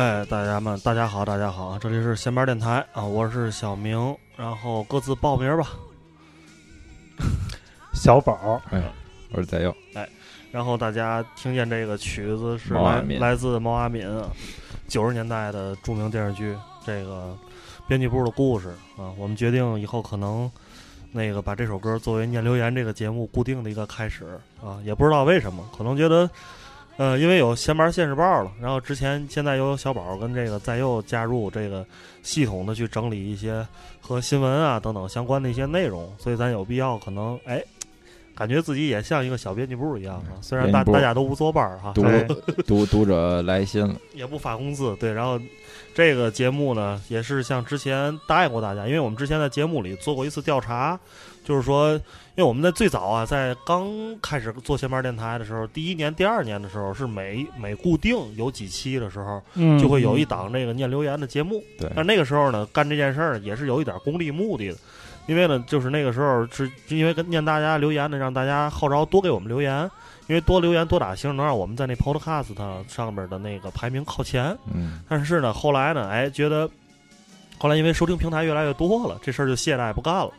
哎，大家们，大家好，大家好，这里是闲班电台啊，我是小明，然后各自报名吧。小宝，哎，我是在佑，哎，然后大家听见这个曲子是来来自毛阿敏九十年代的著名电视剧《这个编辑部的故事》啊，我们决定以后可能那个把这首歌作为念留言这个节目固定的一个开始啊，也不知道为什么，可能觉得。呃，因为有闲班现世报了，然后之前现在又有小宝跟这个在右加入这个系统的去整理一些和新闻啊等等相关的一些内容，所以咱有必要可能哎，感觉自己也像一个小编辑部一样啊，虽然大大家都不坐班儿哈，读读读者来信了，也不发工资，对，然后这个节目呢，也是像之前答应过大家，因为我们之前在节目里做过一次调查，就是说，因为我们在最早啊，在刚开始做闲班电台的时候，第一年、第二年的时候，是每每固定有几期的时候，嗯就会有一档这个念留言的节目。对但那个时候呢，干这件事儿也是有一点功利目的的，因为呢，就是那个时候是是因为跟念大家留言呢，让大家号召多给我们留言，因为多留言多打星能让我们在那 Podcast 上面的那个排名靠前。嗯，但是呢，后来呢，哎，觉得后来因为收听平台越来越多了，这事儿就懈怠不干了。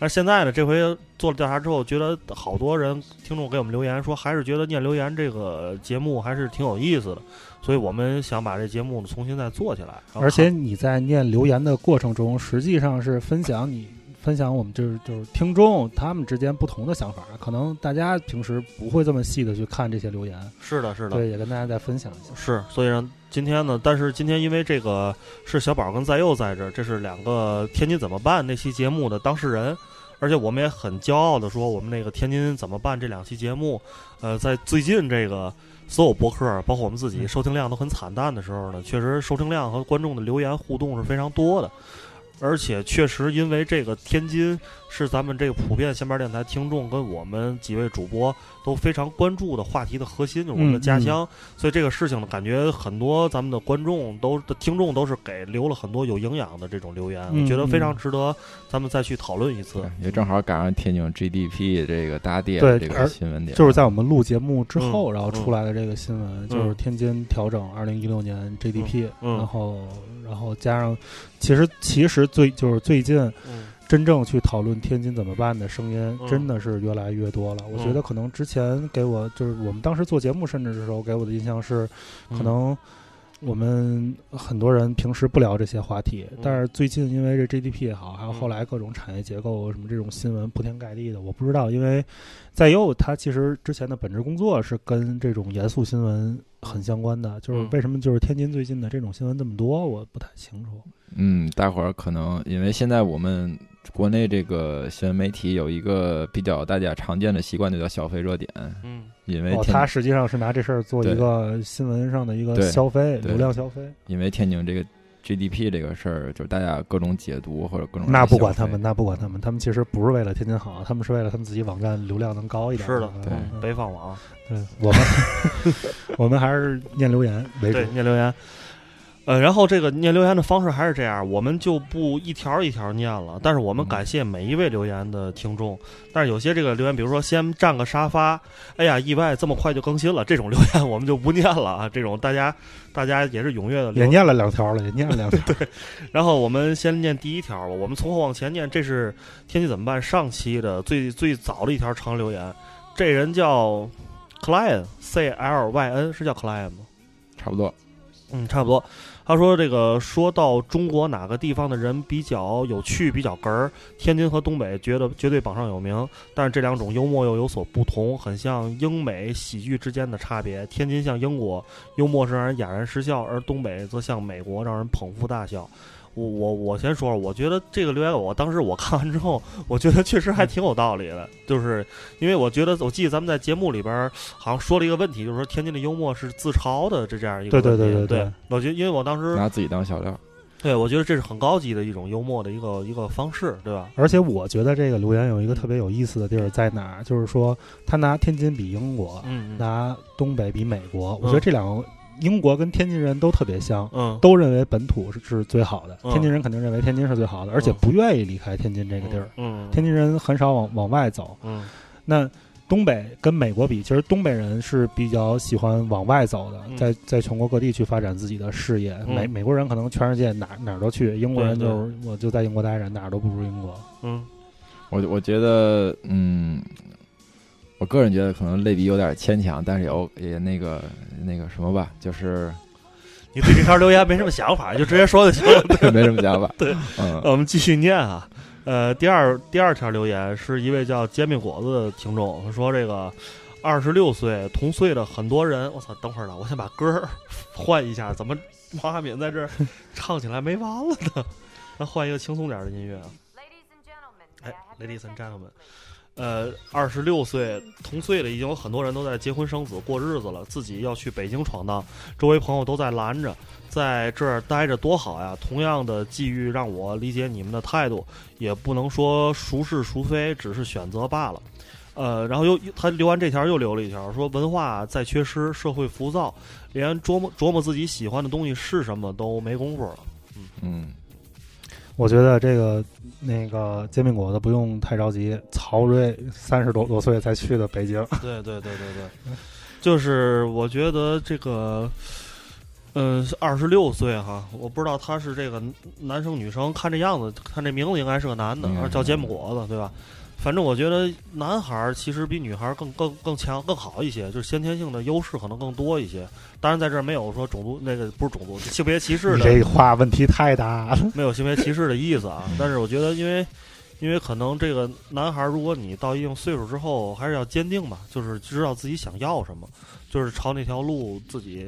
而现在呢，这回做了调查之后，觉得好多人听众给我们留言说，还是觉得念留言这个节目还是挺有意思的，所以我们想把这节目重新再做起来。而且你在念留言的过程中，实际上是分享你分享我们就是就是听众他们之间不同的想法，可能大家平时不会这么细的去看这些留言，是的，是的，对，也跟大家再分享一下。是，所以让今天呢，但是今天因为这个是小宝跟在佑在这儿，这是两个天津怎么办那期节目的当事人，而且我们也很骄傲的说，我们那个天津怎么办这两期节目，呃，在最近这个所有博客，包括我们自己收听量都很惨淡的时候呢，确实收听量和观众的留言互动是非常多的。而且确实，因为这个天津是咱们这个普遍闲班电台听众跟我们几位主播都非常关注的话题的核心，就是我们的嗯家乡。所以这个事情呢，感觉很多咱们的观众都的听众都是给留了很多有营养的这种留言，嗯我觉得非常值得咱们再去讨论一次。也正好赶上天津 GDP 这个大跌对这个新闻点，就是在我们录节目之后，嗯然后出来的这个新闻，就是天津调整二零一六年 GDP，、嗯。然后然后加上，其实其实最就是最近嗯真正去讨论天津怎么办的声音嗯，真的是越来越多了。我觉得可能之前给我就是我们当时做节目甚至的时候给我的印象是，嗯。可能我们很多人平时不聊这些话题，嗯。但是最近因为这 GDP 也好，还有嗯。后来各种产业结构什么这种新闻铺天盖地的，我不知道，因为在佑他其实之前的本职工作是跟这种严肃新闻很相关的，就是嗯为什么就是天津最近的这种新闻这么多，我不太清楚。嗯，大伙儿可能因为现在我们国内这个新闻媒体有一个比较大家常见的习惯，就叫消费热点，嗯哦，因为天他实际上是拿这事儿做一个新闻上的一个消费流量消费。因为天津这个 GDP 这个事儿，就是大家各种解读或者各种那不管他们，那不管他们，他们其实不是为了天津好，他们是为了他们自己网站流量能高一点。是的嗯对嗯北方网对，我们 我们还是念留言为主。念留言。呃，然后这个念留言的方式还是这样，我们就不一条一条念了，但是我们嗯感谢每一位留言的听众。但是有些这个留言，比如说先占个沙发，哎呀，意外这么快就更新了，这种留言 我们就不念了啊。这种大家大家也是踊跃的也念了两条了，也念了两条。对然后我们先念第一条吧，我们从后往前念，这是天气怎么办上期的最最早的一条长留言，这人叫 Client C L Y N 是叫 Client 吗？差不多。嗯，差不多。他说这个说到中国哪个地方的人比较有趣、比较哏儿，天津和东北觉得绝对榜上有名，但是这两种幽默又有所不同，很像英美喜剧之间的差别。天津像英国，幽默是让人哑然失笑，而东北则像美国，让人捧腹大笑。我我我先说说，我觉得这个留言，我当时我看完之后，我觉得确实还挺有道理的，就是因为我觉得，我记得咱们在节目里边儿好像说了一个问题，就是说天津的幽默是自嘲的这这样一个对问题。对对对对我觉得因为我当时拿自己当笑料，对我觉得这是很高级的一种幽默的一个一个方式，对吧？而且我觉得这个留言有一个特别有意思的地儿在哪儿，就是说他拿天津比英国，嗯嗯拿东北比美国，我觉得这两个英国跟天津人都特别像。嗯，都认为本土是是最好的，嗯天津人肯定认为天津是最好的，而且不愿意离开天津这个地儿。嗯，天津人很少往往外走。嗯那东北跟美国比，其实东北人是比较喜欢往外走的，嗯在在全国各地去发展自己的事业。嗯美美国人可能全世界哪哪儿都去，英国人就是我就在英国待着，哪儿都不如英国。嗯我我觉得，嗯，我个人觉得可能类比有点牵强，但是有也那个那个什么吧，就是你对这条留言没什么想法，就直接说就行了。对 没什么想法。对，嗯，我们继续念啊。呃，第二第二条留言是一位叫煎饼果子的听众，他说这个二十六岁同岁的很多人，我操，等会儿呢，我先把歌儿 换一下，怎么王阿敏在这儿唱起来没完了呢？那换一个轻松点的音乐啊。Ladies and gentlemen, 哎 may I have your，ladies and gentlemen，呃，二十六岁同岁的已经有很多人都在结婚生子过日子了，自己要去北京闯荡，周围朋友都在拦着，在这儿待着多好呀！同样的际遇让我理解你们的态度，也不能说孰是孰非，只是选择罢了。呃，然后又他留完这条又留了一条，说文化在缺失，社会浮躁，连琢磨琢磨自己喜欢的东西是什么都没工夫了。嗯，我觉得这个那个煎饼果子不用太着急，曹睿三十多多岁才去的北京，对对对对对，就是我觉得这个，嗯、二十六岁哈，我不知道他是这个男生女生，看这样子，看这名字应该是个男的叫煎饼果子，对吧？反正我觉得男孩儿其实比女孩儿更更更强更好一些，就是先天性的优势可能更多一些。当然，在这儿没有说种族那个不是种族性别歧视的这话问题太大了。没有性别歧视的意思啊 嗯。但是我觉得，因为因为可能这个男孩儿，如果你到一定岁数之后，还是要坚定吧，就是知道自己想要什么，就是朝那条路自己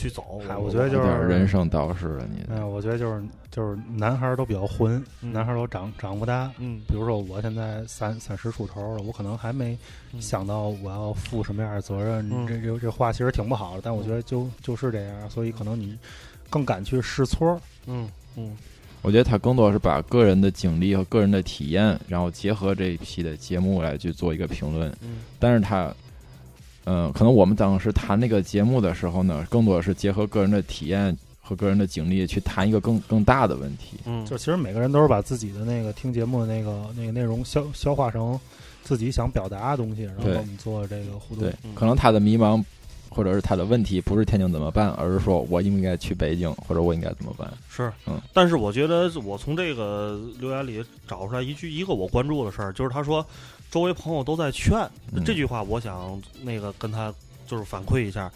去走。嗨我觉得就是有点人生导师了，你哎，我觉得就是就是男孩儿都比较混，嗯男孩儿都长长不大。嗯比如说我现在三三十出头了，我可能还没嗯想到我要负什么样的责任。嗯这这这话其实挺不好的，但我觉得就就是这样，所以可能你更敢去试错。嗯嗯我觉得他更多是把个人的经历和个人的体验，然后结合这一批的节目来去做一个评论。嗯但是他，嗯、可能我们当时谈那个节目的时候呢，更多的是结合个人的体验和个人的经历去谈一个更更大的问题。嗯，就其实每个人都是把自己的那个听节目的那个那个内容消消化成自己想表达的东西，然后对我们做这个互动对。嗯，可能他的迷茫或者是他的问题不是天津怎么办，而是说我应不应该去北京，或者我应该怎么办？是，嗯，但是我觉得我从这个留言里找出来一句一个我关注的事儿，就是他说周围朋友都在劝、嗯这句话，我想那个跟他就是反馈一下。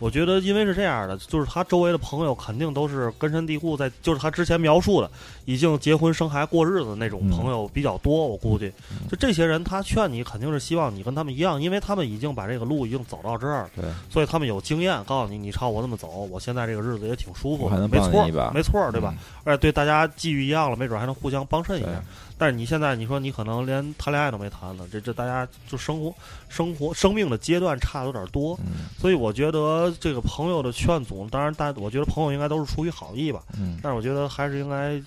我觉得，因为是这样的，就是他周围的朋友肯定都是根深蒂固在，就是他之前描述的已经结婚生孩过日子那种嗯朋友比较多。我估计，嗯就这些人，他劝你肯定是希望你跟他们一样，因为他们已经把这个路已经走到这儿了。对，所以他们有经验，告诉你，你朝我这么走，我现在这个日子也挺舒服的，没错没错，对吧？而且对大家际遇一样了，没准还能互相帮衬一下。但是你现在你说你可能连谈恋爱都没谈呢，这这大家就生活、生活、生命的阶段差的有点多，嗯所以我觉得这个朋友的劝阻，当然大，我觉得朋友应该都是出于好意吧，嗯，但是我觉得还是应该，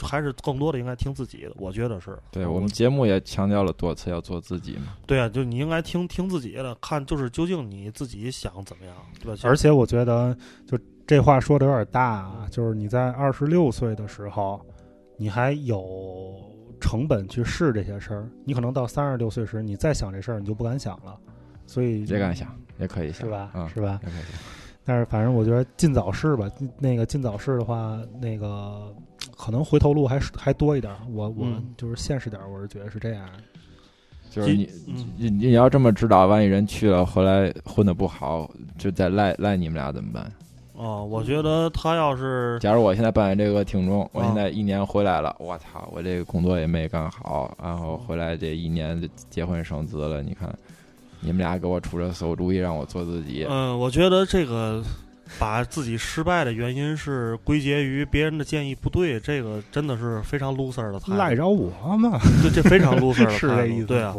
还是更多的应该听自己的，我觉得是。对我们节目也强调了多次要做自己嘛。对啊，就你应该听听自己的，看就是究竟你自己想怎么样，对吧？而且我觉得，就这话说的有点大啊，就是你在二十六岁的时候，你还有成本去试这些事儿，你可能到三十六岁时，你再想这事儿，你就不敢想了。所以也敢想，也可以想，是吧？嗯，是吧？也可以想。但是反正我觉得尽早试吧。那个尽早试的话，那个可能回头路还是还多一点。我我嗯就是现实点，我是觉得是这样。就是你嗯你你要这么指导，万一人去了，回来混的不好，就再赖赖你们俩怎么办？哦，我觉得他要是假如我现在扮演这个听众，我啊现在一年回来了，我操，我这个工作也没干好，然后回来这一年结婚生子了，你看，你们俩给我出这馊主意，让我做自己，嗯，我觉得这个把自己失败的原因是归结于别人的建议不对，这个真的是非常 loser 的态度。赖着我嘛，对，这非常 loser 的 态度。是这意思。对啊，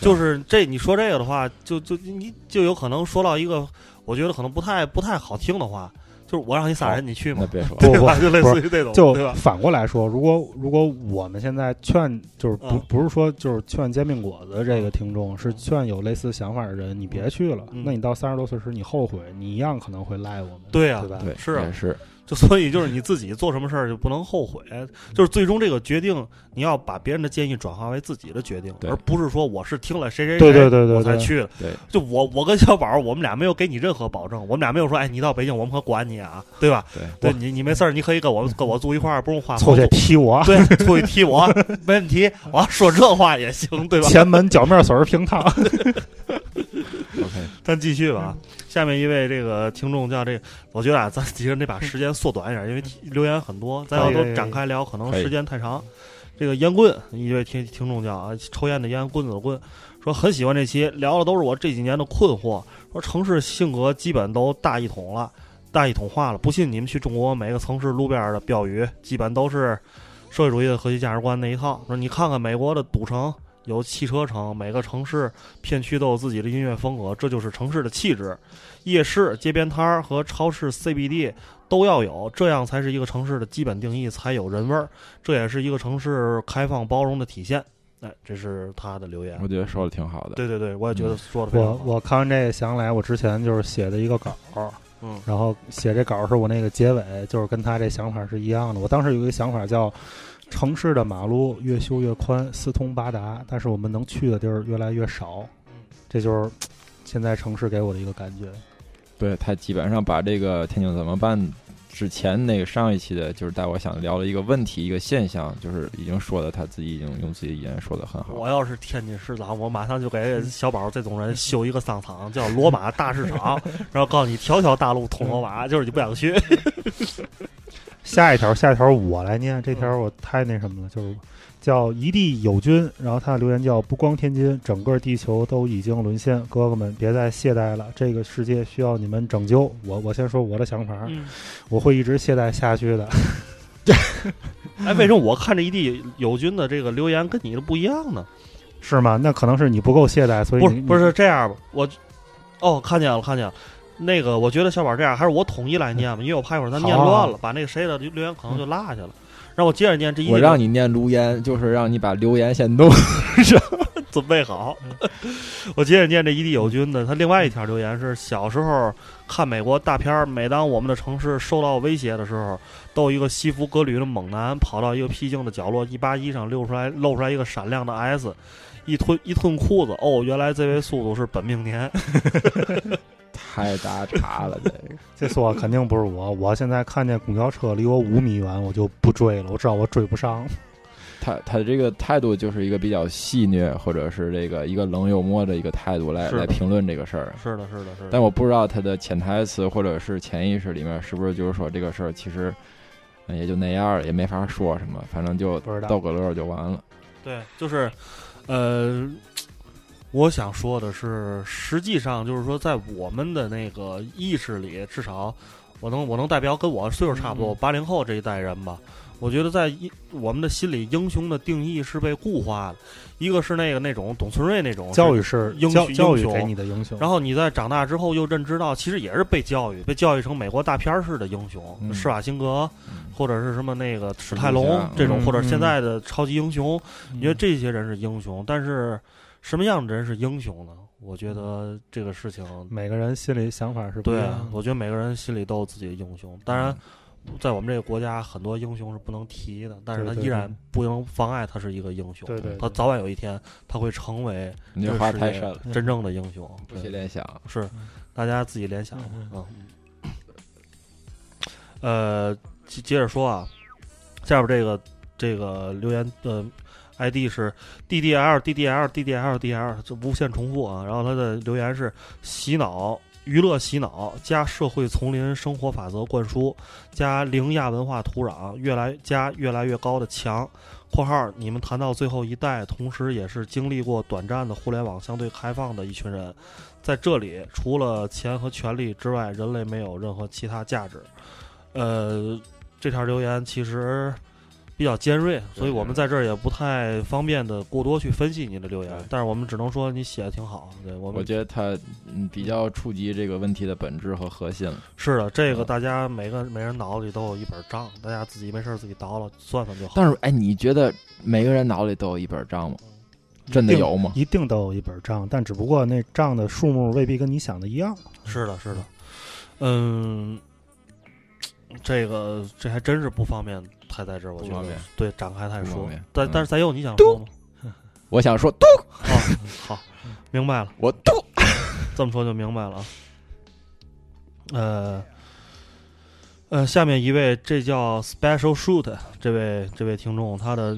就是这你说这个的话，就就你就有可能说到一个我觉得可能不太不太好听的话，就是我让你撒人，你去吗？那别说？就类似于这种，就对吧？反过来说，如果如果我们现在劝，就是不、嗯不是说就是劝煎饼果子这个听众，是劝有类似想法的人，你别去了。嗯那你到三十多岁时，你后悔，你一样可能会赖我们。对啊对吧？对，是啊也是，就所以就是你自己做什么事儿就不能后悔，就是最终这个决定你要把别人的建议转化为自己的决定，而不是说我是听了谁谁谁对对对对对我才去的。对，就我我跟小宝，我们俩没有给你任何保证，我们俩没有说，哎，你到北京我们可管你啊，对吧？对对你你没事儿，你可以跟我跟我住一块儿，不用花凑去踢我，对，出去踢我没问题，我要说这话也行，对吧？前门脚面水儿平烫。咱继续吧。下面一位这个听众叫这个，我觉得啊，咱其实得把时间缩短一点，因为留言很多，咱要都展开聊，可能时间太长。这个烟棍一位听听众叫啊，抽烟的烟，棍子的棍，说很喜欢这期，聊的都是我这几年的困惑。说城市性格基本都大一统了，大一统化了。不信你们去中国每个城市路边的标语，基本都是社会主义的核心价值观那一套。说你看看美国的赌城。有汽车城，每个城市片区都有自己的音乐风格，这就是城市的气质。夜市、街边摊儿和超市 CBD 都要有，这样才是一个城市的基本定义，才有人味儿。这也是一个城市开放包容的体现。哎，这是他的留言。我觉得说的挺好的。对对对，我也觉得说的非常我好。我看完这个想起来，我之前就是写的一个稿儿，嗯然后写这稿儿是我那个结尾，就是跟他这想法是一样的。我当时有一个想法叫。城市的马路越修越宽，四通八达，但是我们能去的地儿越来越少，这就是现在城市给我的一个感觉。对他基本上把这个天津怎么办之前那个上一期的，就是带我想聊的一个问题、一个现象，就是已经说的他自己已经用自己的语言说的很好。我要是天津市长，我马上就给小宝这种人修一个商场，叫罗马大市场，然后告诉你条条大路通罗马，就是你不想去。下一条，下一条我来念，这条我太那什么了，就是叫一地友军，然后他的留言叫不光天津，整个地球都已经沦陷，哥哥们别再懈怠了，这个世界需要你们拯救。我我先说我的想法，嗯，我会一直懈怠下去的。哎，为什么我看着一地友军的这个留言跟你的不一样呢？是吗？那可能是你不够懈怠，所以不是不是这样吧？我哦，看见了看见了。那个，我觉得小宝这样，还是我统一来念吧，因为我怕一会儿咱念乱了，把那个谁的留言可能就落下了。让我接着念这一，我让你念留言，就是让你把留言先弄。准备好。我接着念这一地友军的，他另外一条留言是：小时候看美国大片儿，每当我们的城市受到威胁的时候，都有一个西服革履的猛男跑到一个僻静的角落，一扒衣裳露出来，露出来一个闪亮的 S，一吞一吞裤子，哦，原来这位速度是本命年。太打岔了，这个这说肯定不是我。我现在看见公交车离我五米远，我就不追了，我知道我追不上。他他这个态度就是一个比较戏谑，或者是这个一个冷幽默的一个态度来来评论这个事儿。是的，是的，是的。但我不知道他的潜台词或者是潜意识里面是不是就是说这个事儿其实嗯也就那样，也没法说什么，反正就逗个乐就完了。对，就是，呃，我想说的是，实际上就是说，在我们的那个意识里，至少我能我能代表跟我岁数差不多嗯。八零后这一代人吧。我觉得在一我们的心里，英雄的定义是被固化的。一个是那个那种董存瑞那种教育是英雄教教育给你的英雄，然后你在长大之后又认知到，其实也是被教育，被教育成美国大片儿式的英雄，嗯。施瓦辛格嗯。或者是什么那个史泰龙这种，嗯或者现嗯。在的超级英雄，你你觉得这些人是英雄，但是什么样的人是英雄呢？我觉得这个事情，每个人心里想法是不一样的。我觉得每个人心里都有自己的英雄。当然，在我们这个国家，很多英雄是不能提的，但是他依然不能妨碍他是一个英雄。对对对他早晚有一天他会成为你这个世界太深了，真正的英雄。不许联想。是，大家自己联想吧嗯嗯。呃，接接着说啊，下边这个这个留言的 ID 是 DDL DDL DDL DDL，就无限重复啊。然后他的留言是洗脑。娱乐洗脑加社会丛林生活法则灌输，加零亚文化土壤，越来加越来越高的墙。（括号你们谈到最后一代，同时也是经历过短暂的互联网相对开放的一群人，在这里，除了钱和权力之外，人类没有任何其他价值。呃，这条留言其实比较尖锐，所以我们在这儿也不太方便的过多去分析你的留言，但是我们只能说你写的挺好。对我我觉得他嗯比较触及这个问题的本质和核心了。是的，这个嗯大家每个每人脑子里都有一本账，大家自己没事儿自己倒了算算就好。但是哎，你觉得每个人脑里都有一本账吗？真的有吗？一定都有一本账，但只不过那账的数目未必跟你想的一样。是的，是的，嗯，这个这还真是不方便太在这儿，我觉得对展开太说但但是咱有你想说吗？我想说，嘟，啊，好，明白了，我嘟，这么说就明白了啊。呃，呃，下面一位，这叫 Special Shoot 这位这位听众，他的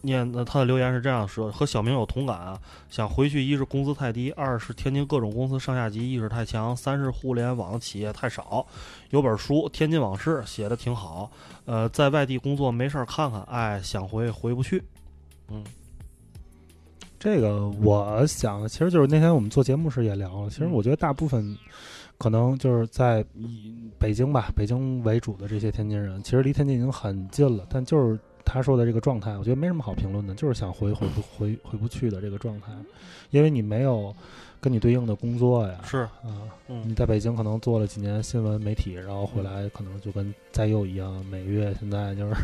念呃他的留言是这样说：和小明有同感啊，想回去一是工资太低，二是天津各种公司上下级意识太强，三是互联网企业太少。有本书《天津往事》写的挺好，呃，在外地工作没事儿看看，哎，想回回不去。嗯这个我想，其实就是那天我们做节目时也聊了。其实嗯我觉得大部分可能就是在以北京吧，北京为主的这些天津人，其实离天津已经很近了，但就是他说的这个状态，我觉得没什么好评论的，就是想回回不回回不去的这个状态，因为你没有跟你对应的工作呀，是，啊，嗯。你在北京可能做了几年新闻媒体，然后回来可能就跟在右一样，每个月现在就是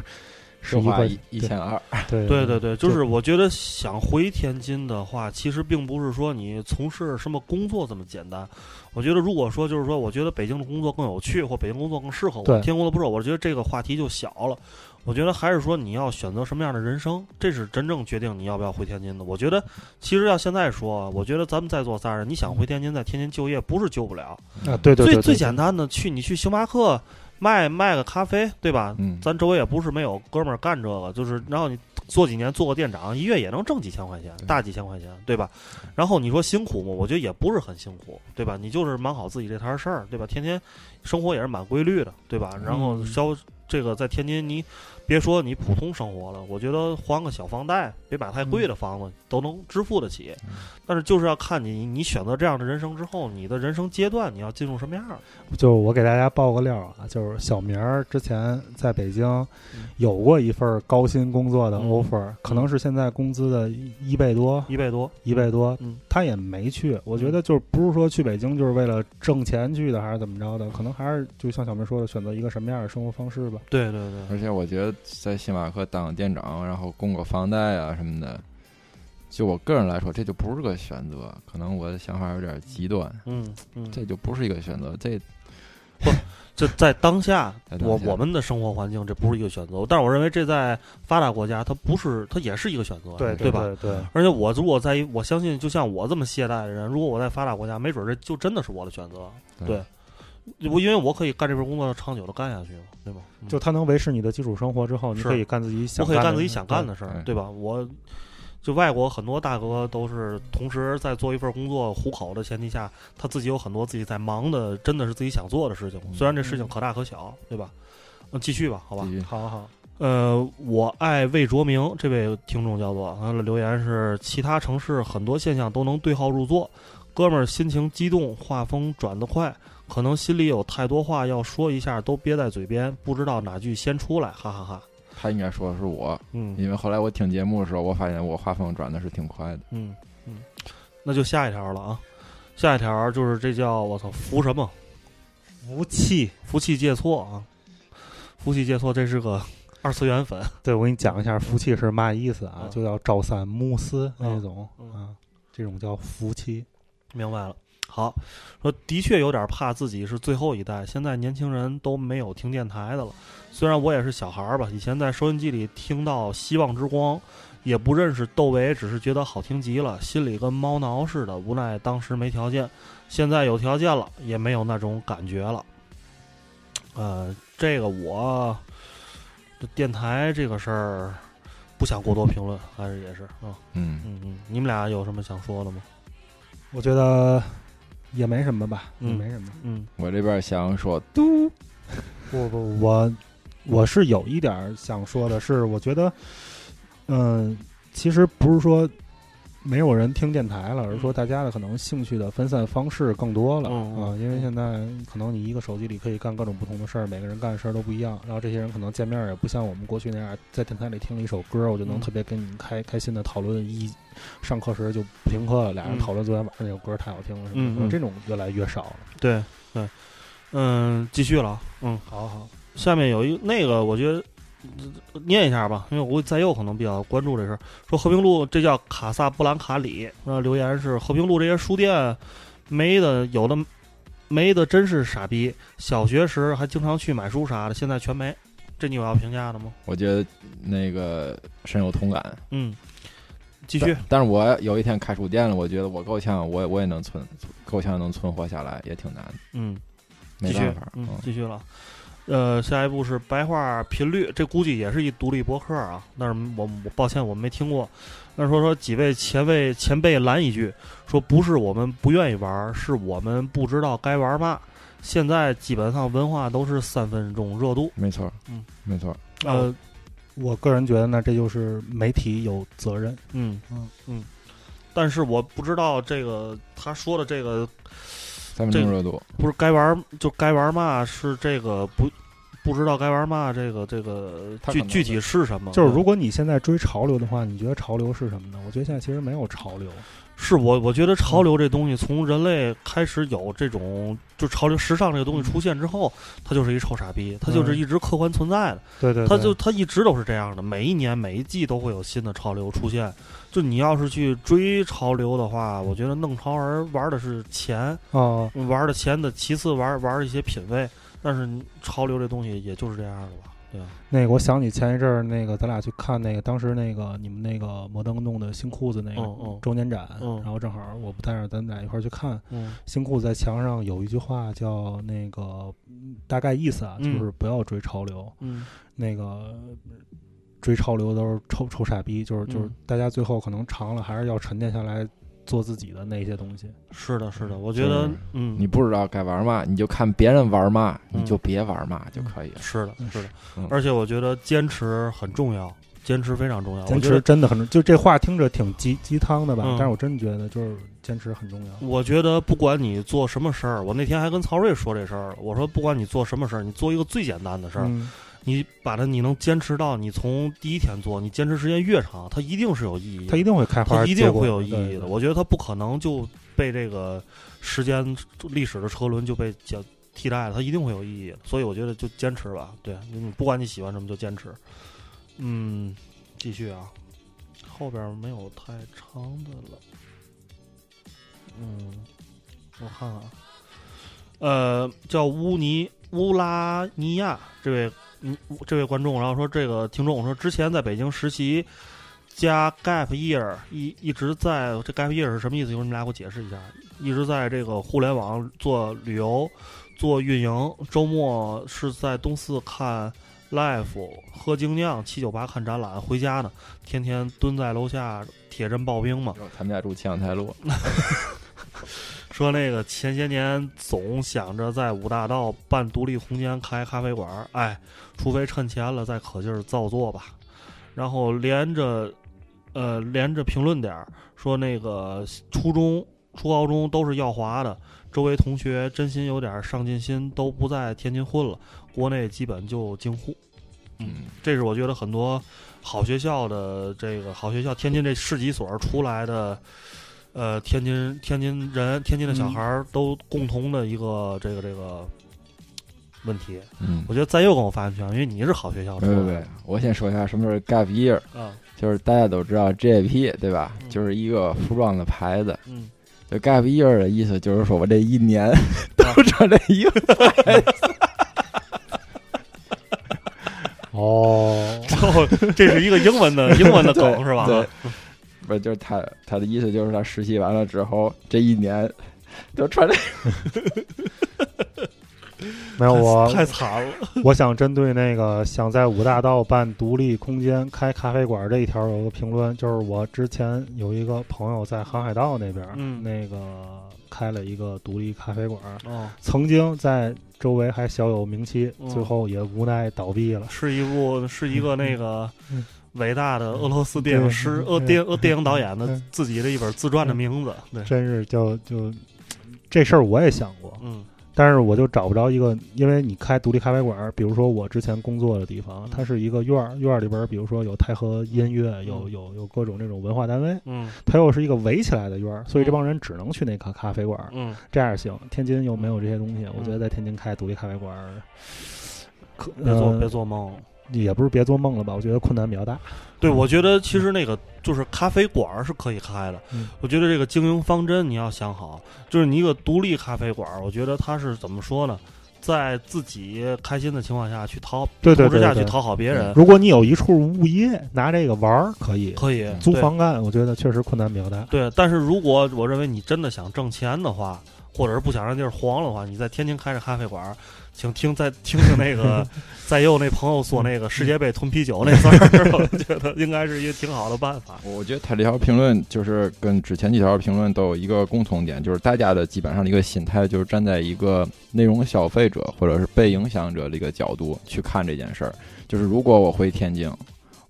十一块一一千二，对对对对，就是我觉得想回天津的话，其实并不是说你从事什么工作这么简单。我觉得如果说就是说，我觉得北京的工作更有趣，或北京工作更适合我，天津工作不适合我，我觉得这个话题就小了。我觉得还是说你要选择什么样的人生，这是真正决定你要不要回天津的。我觉得其实要现在说，我觉得咱们在座仨人，你想回天津，在天津就业不是救不了。啊，对对对，最最简单的，去你去星巴克卖卖个咖啡，对吧？嗯，咱周围也不是没有哥们儿干这个，就是然后你做几年做个店长，一月也能挣几千块钱，大几千块钱，对吧？然后你说辛苦吗？我觉得也不是很辛苦，对吧？你就是忙好自己这摊事儿，对吧？天天生活也是蛮规律的，对吧？然后嗯消这个在天津，你别说你普通生活了，我觉得还个小房贷，别买太贵的房子、都能支付得起。但是就是要看你你选择这样的人生之后，你的人生阶段你要进入什么样儿。就是我给大家爆个料啊，就是小明儿之前在北京嗯有过一份高薪工作的嗯 offer，、可能是现在工资的一倍多，一倍多，一倍多，嗯他也没去。我觉得就是不是说去北京就是为了挣钱去的，还是怎么着的？可能还是就像小明说的，选择一个什么样的生活方式吧。对对对，而且我觉得在星巴克当店长，然后供个房贷啊什么的，就我个人来说，这就不是个选择。可能我的想法有点极端，嗯嗯，这就不是一个选择。这不这在当下，当下我我们的生活环境这不是一个选择，但是我认为这在发达国家，它不是，它也是一个选择，对吧？对对，而且我如果在一，我相信，就像我这么懈怠的人，如果我在发达国家，没准这就真的是我的选择。对，我因为我可以干这份工作长久的干下去嘛，对吧？嗯就它能维持你的基础生活之后，你可以干自己想我可以干的自己想干的事儿，对对吧？我就外国很多大哥都是同时在做一份工作糊口的前提下，他自己有很多自己在忙的，真的是自己想做的事情，嗯虽然这事情可大可小，对吧？嗯，继续吧，好吧好好，呃，我爱魏卓明这位听众叫做，他的留言是：其他城市很多现象都能对号入座，哥们儿心情激动，画风转得快，可能心里有太多话要说一下，都憋在嘴边，不知道哪句先出来，哈哈哈他应该说的是我，嗯因为后来我听节目的时候，我发现我画风转的是挺快的。嗯嗯，那就下一条了啊，下一条就是这叫我操福什么福气。福气借错啊，福气借错，这是个 二次元粉，对，我给你讲一下福气是嘛意思啊？嗯就叫朝三暮四那种嗯啊，这种叫福气。明白了。好，说的确有点怕自己是最后一代，现在年轻人都没有听电台的了。虽然我也是小孩儿吧，以前在收音机里听到《希望之光》，也不认识窦唯，只是觉得好听极了，心里跟猫挠似的。无奈当时没条件，现在有条件了，也没有那种感觉了。呃，这个我这电台这个事儿不想过多评论，还是也是啊，嗯，嗯嗯，你们俩有什么想说的吗？我觉得也没什么吧，嗯也没什么。嗯我这边想说，嘟，不不，我我是有一点想说的是，我觉得，嗯、其实不是说没有人听电台了，而是说大家的可能兴趣的分散方式更多了啊。因为现在可能你一个手机里可以干各种不同的事儿，每个人干的事儿都不一样。然后这些人可能见面儿也不像我们过去那样，在电台里听了一首歌，我就能嗯特别跟你开开心的讨论一。上课时就不听课了，俩人嗯讨论昨天晚上那首歌太好听了，什么这种越来越少了。对对，嗯，继续了啊，嗯，好好，下面有一那个，我觉得呃念一下吧，因为我在右可能比较关注这事儿。说和平路这叫卡萨布兰卡里，那，留言是和平路这些书店没的有的没的真是傻逼。小学时还经常去买书啥的，现在全没。这你有要评价的吗？我觉得那个深有同感。嗯，继续。但是我有一天开书店了，我觉得我够呛，我我也能存，够呛能存活下来，也挺难的。嗯，没办法。嗯，继续了。呃，下一步是白话频率，这估计也是一独立博客啊。但是我我抱歉，我没听过。那说说几位前辈前辈拦一句，说不是我们不愿意玩，是我们不知道该玩嘛。现在基本上文化都是三分钟热度，没错，嗯，没错。呃，我个人觉得呢，这就是媒体有责任。嗯嗯嗯，但是我不知道这个他说的这个三分钟热度不是该玩就该玩嘛？是这个不不知道该玩嘛？这个这个具具体是什么？就是如果你现在追潮流的话，你觉得潮流是什么呢？我觉得现在其实没有潮流。是我，我觉得潮流这东西从人类开始有这种就潮流时尚这个东西出现之后，它就是一臭傻逼，它就是一直客观存在的。对对，它就它一直都是这样的，每一年每一季都会有新的潮流出现。就你要是去追潮流的话，我觉得弄潮儿玩的是钱啊，玩的钱的，其次玩玩一些品味。但是潮流这东西也就是这样的吧。对，那个我想起前一阵儿那个咱俩去看那个当时那个你们那个摩登弄的新裤子那个周年展，然后正好我不在那儿，咱俩一块儿去看。新裤子在墙上有一句话叫那个大概意思啊，就是不要追潮流。嗯，那个追潮流都是臭臭傻逼，就是就是大家最后可能长了还是要沉淀下来。做自己的那些东西，是的，是的，我觉得，嗯，你不知道该玩嘛，你就看别人玩嘛，你就别玩嘛就可以了。是的，是的，而且我觉得坚持很重要，坚持非常重要。坚持真的很重，就这话听着挺鸡鸡汤的吧？但是我真觉得就是坚持很重要。我觉得不管你做什么事儿，我那天还跟曹睿说这事儿了，我说不管你做什么事儿，你做一个最简单的事儿。你把它，你能坚持到你从第一天做，你坚持时间越长，它一定是有意义。它一定会开花，它一定会有意义的。我觉得它不可能就被这个时间历史的车轮就被替替代了，它一定会有意义的。所以我觉得就坚持吧，对你不管你喜欢什么就坚持。嗯，继续啊，后边没有太长的了。嗯，我看看，呃，叫乌尼乌拉尼亚这位。嗯，这位观众，然后说这个听众我说，之前在北京实习加 gap year，一一直在这 gap year 是什么意思？一会儿你们俩给我解释一下。一直在这个互联网做旅游、做运营，周末是在东四看 live、喝精酿、七九八看展览，回家呢，天天蹲在楼下铁阵刨冰嘛。他们家住前阳台路。说那个前些年总想着在五大道办独立空间开咖啡馆，哎，除非趁钱了再可劲儿造作吧。然后连着，呃，连着评论点儿说那个初中、初高中都是耀华的，周围同学真心有点上进心，都不在天津混了，国内基本就京沪。嗯，这是我觉得很多好学校的这个好学校，天津这市级所出来的。呃，天津天津人，天津的小孩儿都共同的一个这个这个问题。嗯，我觉得再又跟我发言权，因为你是好学校的。对对对，我先说一下什么是 gap year。啊，就是大家都知道 GAP 对吧？就是一个服装的牌子。嗯，就 gap year 的意思就是说我这一年 都穿这衣服。哦，这是一个英文的英文的梗是吧？对。不是，就是他他的意思，就是他实习完了之后，这一年 都穿这。没有我太惨了。我想针对那个想在五大道办独立空间开咖啡馆这一条有个评论，就是我之前有一个朋友在航海道那边，嗯，那个开了一个独立咖啡馆，哦，曾经在周围还小有名气，最后也无奈倒闭了。是一部是一个那个。伟大的俄罗斯电影师、俄电俄电影导演的自己的一本自传的名字，对，真是就就这事儿我也想过，嗯，但是我就找不着一个，因为你开独立咖啡馆，比如说我之前工作的地方，它是一个院儿，院儿里边，比如说有太和音乐，有有有各种这种文化单位，嗯，它又是一个围起来的院儿，所以这帮人只能去那咖咖啡馆，嗯，这样行。天津又没有这些东西，我觉得在天津开独立咖啡馆，可别做别做梦。也不是别做梦了吧？我觉得困难比较大。对，我觉得其实那个就是咖啡馆儿是可以开的。嗯我觉得这个经营方针你要想好，就是你一个独立咖啡馆儿，我觉得它是怎么说呢？在自己开心的情况下去讨，对对对对下去讨好别人，如果你有一处物业，拿这个玩儿可以，可以租房干，我觉得确实困难比较大。对，但是如果我认为你真的想挣钱的话，或者是不想让地儿黄了的话，你在天津开着咖啡馆儿，请听再听听那个 再有那朋友说那个世界杯囤啤酒那事儿，我觉得应该是一个挺好的办法。我觉得他这条评论就是跟之前几条评论都有一个共同点，就是大家的基本上的一个心态，就是站在一个内容消费者或者是被影响者的一个角度去看这件事儿。就是如果我回天津，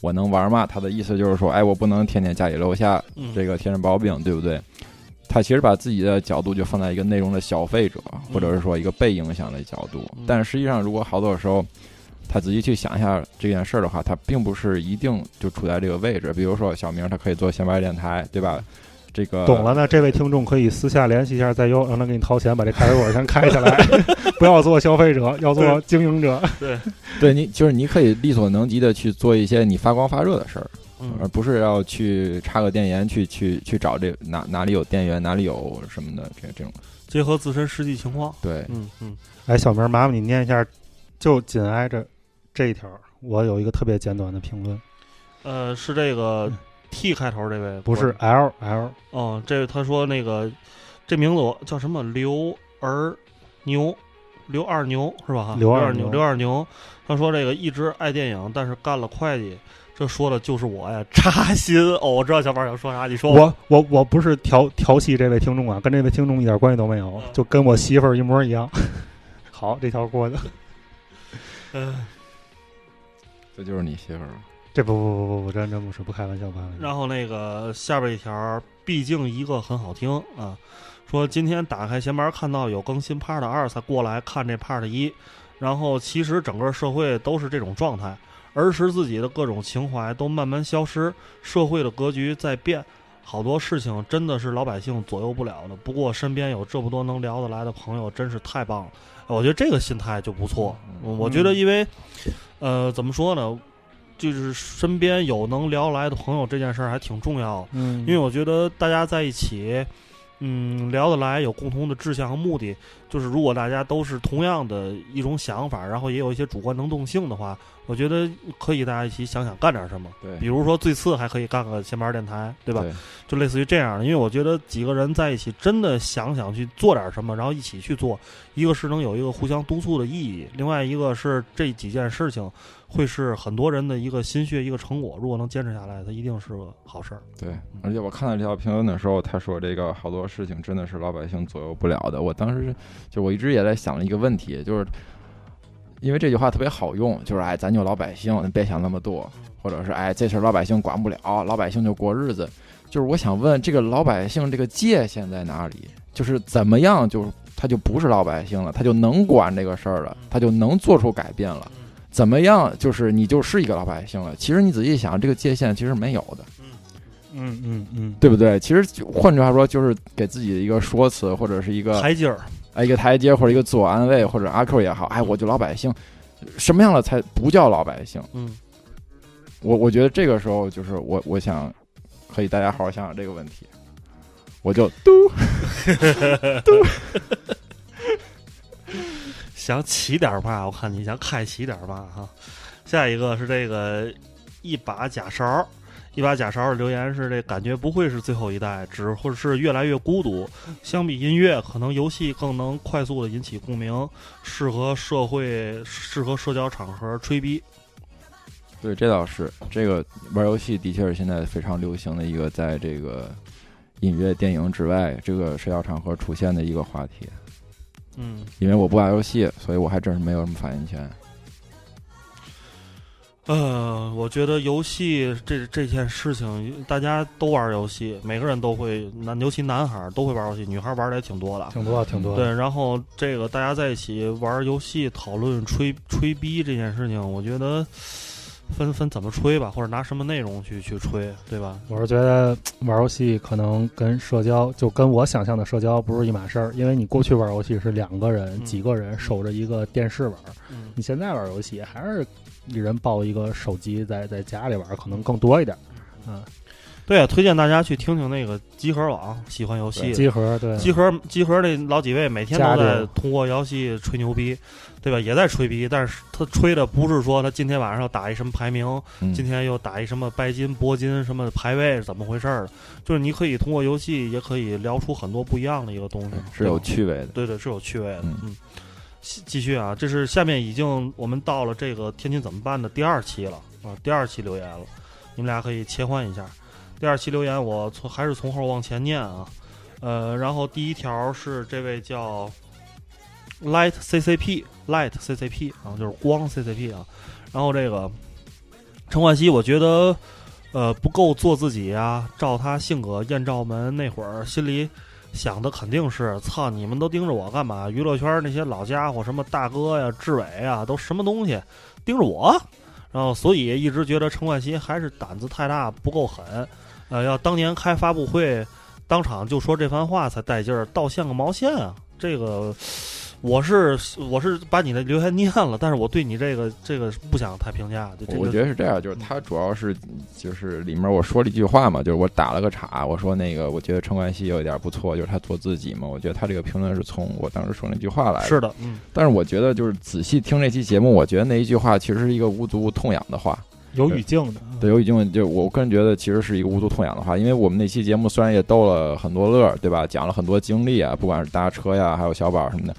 我能玩吗？他的意思就是说，哎，我不能天天家里楼下嗯，这个天天刨冰，对不对？他其实把自己的角度就放在一个内容的消费者，或者是说一个被影响的角度嗯。但实际上，如果好多时候他仔细去想一下这件事儿的话，他并不是一定就处在这个位置。比如说小明，他可以做闲班电台，对吧？这个懂了呢，这位听众可以私下联系一下再优，让他给你掏钱把这咖啡馆先开下来，不要做消费者，要做经营者。对对你就是你可以力所能及的去做一些你发光发热的事儿，而嗯，不是要去插个电源去去去找这哪哪里有电源，哪里有什么的这这种。结合自身实际情况，对，嗯嗯，哎，小明，麻烦你念一下，就紧挨着这一条，我有一个特别简短的评论，呃，是这个 T 开头这位，不是 L L，哦，这他说那个这名字我叫什么？刘儿牛，刘二牛是吧？刘二牛刘二牛，他说这个一直爱电影，但是干了会计，这说的就是我呀，扎心哦！我知道小宝想说啥，你说我我我不是调调戏这位听众啊，跟这位听众一点关系都没有，就跟我媳妇儿一模一样。好，这条过的，嗯，这就是你媳妇儿。这不不不不不，真真不是，不开玩笑，不开玩笑。然后那个下边一条，毕竟一个很好听啊，说今天打开闲班看到有更新 Part 二，才过来看这 Part 一。然后其实整个社会都是这种状态，儿时自己的各种情怀都慢慢消失，社会的格局在变，好多事情真的是老百姓左右不了的。不过身边有这么多能聊得来的朋友，真是太棒了。我觉得这个心态就不错。嗯我觉得因为，呃，怎么说呢？就是身边有能聊来的朋友这件事儿还挺重要的，嗯，因为我觉得大家在一起，嗯，聊得来，有共同的志向和目的。就是如果大家都是同样的一种想法，然后也有一些主观能动性的话，我觉得可以大家一起想想干点什么。对比如说最次还可以干个闲班电台，对吧？对就类似于这样的，因为我觉得几个人在一起，真的想想去做点什么，然后一起去做，一个是能有一个互相督促的意义，另外一个是这几件事情会是很多人的一个心血，一个成果。如果能坚持下来，它一定是个好事儿。对，而且我看到这条评论的时候，他说这个好多事情真的是老百姓左右不了的。我当时就我一直也在想一个问题，就是因为这句话特别好用，就是哎，咱就老百姓，别想那么多，或者是哎，这事儿老百姓管不了，老百姓就过日子。就是我想问，这个老百姓这个界限在哪里？就是怎么样，就是他就不是老百姓了，他就能管这个事儿了，他就能做出改变了。怎么样，就是你就是一个老百姓了？其实你仔细想，这个界限其实没有的。嗯嗯嗯，对不对？其实就换句话说，就是给自己的一个说辞，或者是一个台阶儿，哎一个台阶，或者一个自我安慰，或者阿 Q 也好，哎，我就老百姓，什么样的才不叫老百姓？嗯，我我觉得这个时候就是我我想可以大家好好想想这个问题，我就嘟 嘟想起点吧，我看你想开启点吧哈。下一个是这个一把假勺，一把假勺的留言是这感觉不会是最后一代，只会是越来越孤独。相比音乐，可能游戏更能快速的引起共鸣，适合社会，适合社交场合吹逼。对，这倒是这个玩游戏的确是现在非常流行的一个，在这个音乐、电影之外，这个社交场合出现的一个话题。嗯，因为我不玩游戏，所以我还真是没有什么发言权。呃，我觉得游戏这这件事情，大家都玩游戏，每个人都会，男尤其男孩儿都会玩游戏，女孩儿玩的也挺多的。挺多挺多的。对，然后这个大家在一起玩游戏、讨论吹吹逼这件事情，我觉得分分怎么吹吧，或者拿什么内容去去吹，对吧？我是觉得玩游戏可能跟社交就跟我想象的社交不是一码事儿，因为你过去玩游戏是两个人、嗯几个人守着一个电视玩，嗯你现在玩游戏还是一人抱一个手机在在家里玩，可能更多一点。嗯，对啊，推荐大家去听听那个集合网，喜欢游戏。集合对，集合集合那老几位每天都在通过游戏吹牛逼，对吧？也在吹逼，但是他吹的不是说他今天晚上要打一什么排名，嗯今天又打一什么白金、铂金什么排位是怎么回事儿的？就是你可以通过游戏，也可以聊出很多不一样的一个东西，是有趣味的。对对是有趣味的。嗯继续啊，这是下面已经我们到了这个天津怎么办的第二期了啊，第二期留言了，你们俩可以切换一下。第二期留言我从还是从后往前念啊，呃，然后第一条是这位叫 Light CCP Light CCP 啊，就是光 CCP 啊，然后这个陈冠希，我觉得呃不够做自己啊，照他性格，艳照门那会儿心里想的肯定是，操你们都盯着我干嘛？娱乐圈那些老家伙，什么大哥呀、志伟呀，都什么东西，盯着我。然后，所以一直觉得陈冠希还是胆子太大，不够狠。呃，要当年开发布会，当场就说这番话才带劲儿，倒像个毛线啊！这个，我是我是把你的留言念了，但是我对你这个这个不想太评价。就这个、我觉得是这样，就是他主要是就是里面我说了一句话嘛，就是我打了个岔，我说那个我觉得陈冠希有一点不错，就是他做自己嘛。我觉得他这个评论是从我当时说那句话来的。是的，嗯，但是我觉得就是仔细听这期节目，我觉得那一句话其实是一个无足痛痒的话。有语境的，对，有语境，就我个人觉得其实是一个无足痛痒的话，因为我们那期节目虽然也逗了很多乐，对吧？讲了很多经历啊，不管是搭车呀，还有小宝什么的。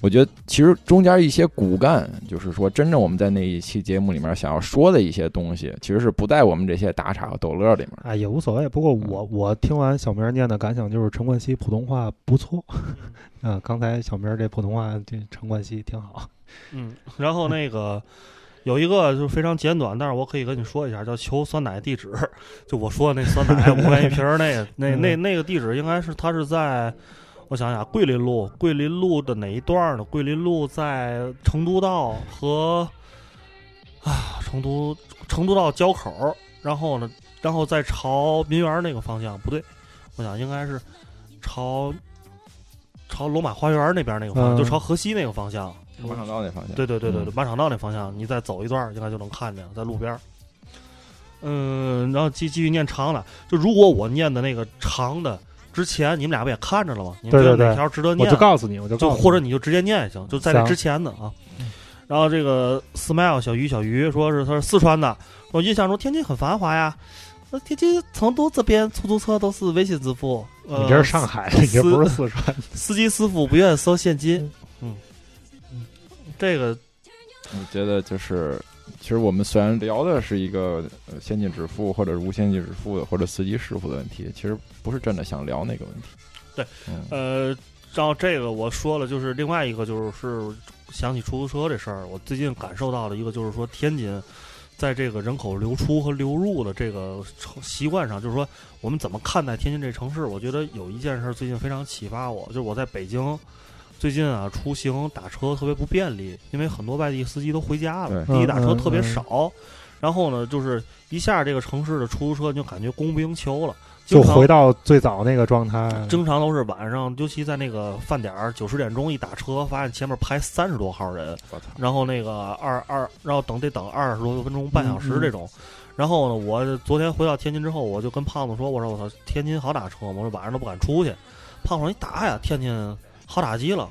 我觉得其实中间一些骨干，就是说真正我们在那一期节目里面想要说的一些东西，其实是不在我们这些打岔和逗乐里面。哎，也无所谓。不过我我听完小明儿念的感想就是陈冠希普通话不错，啊，刚才小明儿这普通话这陈冠希挺好。嗯，然后那个有一个就是非常简短，但是我可以跟你说一下，叫求酸奶地址。就我说的那酸奶五块一瓶儿那个，那那那个地址应该是它是在，我想想，桂林路，桂林路的哪一段呢？桂林路在成都道和啊成都成都道交口，然后呢，然后再朝民园那个方向，不对，我想应该是朝朝罗马花园那边那个方向，嗯就朝河西那个方向。马场道那方向，对对对对对，嗯马场道那方向，你再走一段，应该就能看见，在路边。嗯，然后继继续念长的，就如果我念的那个长的之前，你们俩不也看着了吗？你们觉得对对对哪条值得念我？就告诉你，我就就或者你就直接念也行，就在这之前的啊。然后这个 smile 小鱼小鱼说是他是四川的，我印象中天津很繁华呀。那天津成都这边出租车都是微信支付，呃，你这是上海，你这不是四川。司机师傅不愿意收现金。嗯，这个我觉得就是，其实我们虽然聊的是一个呃先进支付或者是无现金支付的或者司机师傅的问题，其实不是真的想聊那个问题。对，嗯，呃，然后这个我说了，就是另外一个就是想起出租车这事儿，我最近感受到的一个就是说天津。在这个人口流出和流入的这个习惯上，就是说我们怎么看待天津这城市？我觉得有一件事最近非常启发我，就是我在北京最近啊出行打车特别不便利，因为很多外地司机都回家了，滴滴打车特别嗯少。然后呢，就是一下这个城市的出租车你就感觉供不应求了，就回到最早那个状态。经常都是晚上，尤其在那个饭点儿九十点钟一打车，发现前面排三十多号人，然后那个二二，然后等得等二十多分钟、半小时这种。然后呢，我昨天回到天津之后，我就跟胖子说：“我说我操，天津好打车吗？我说晚上都不敢出去。”胖子说：“你打呀，天津好打击了。”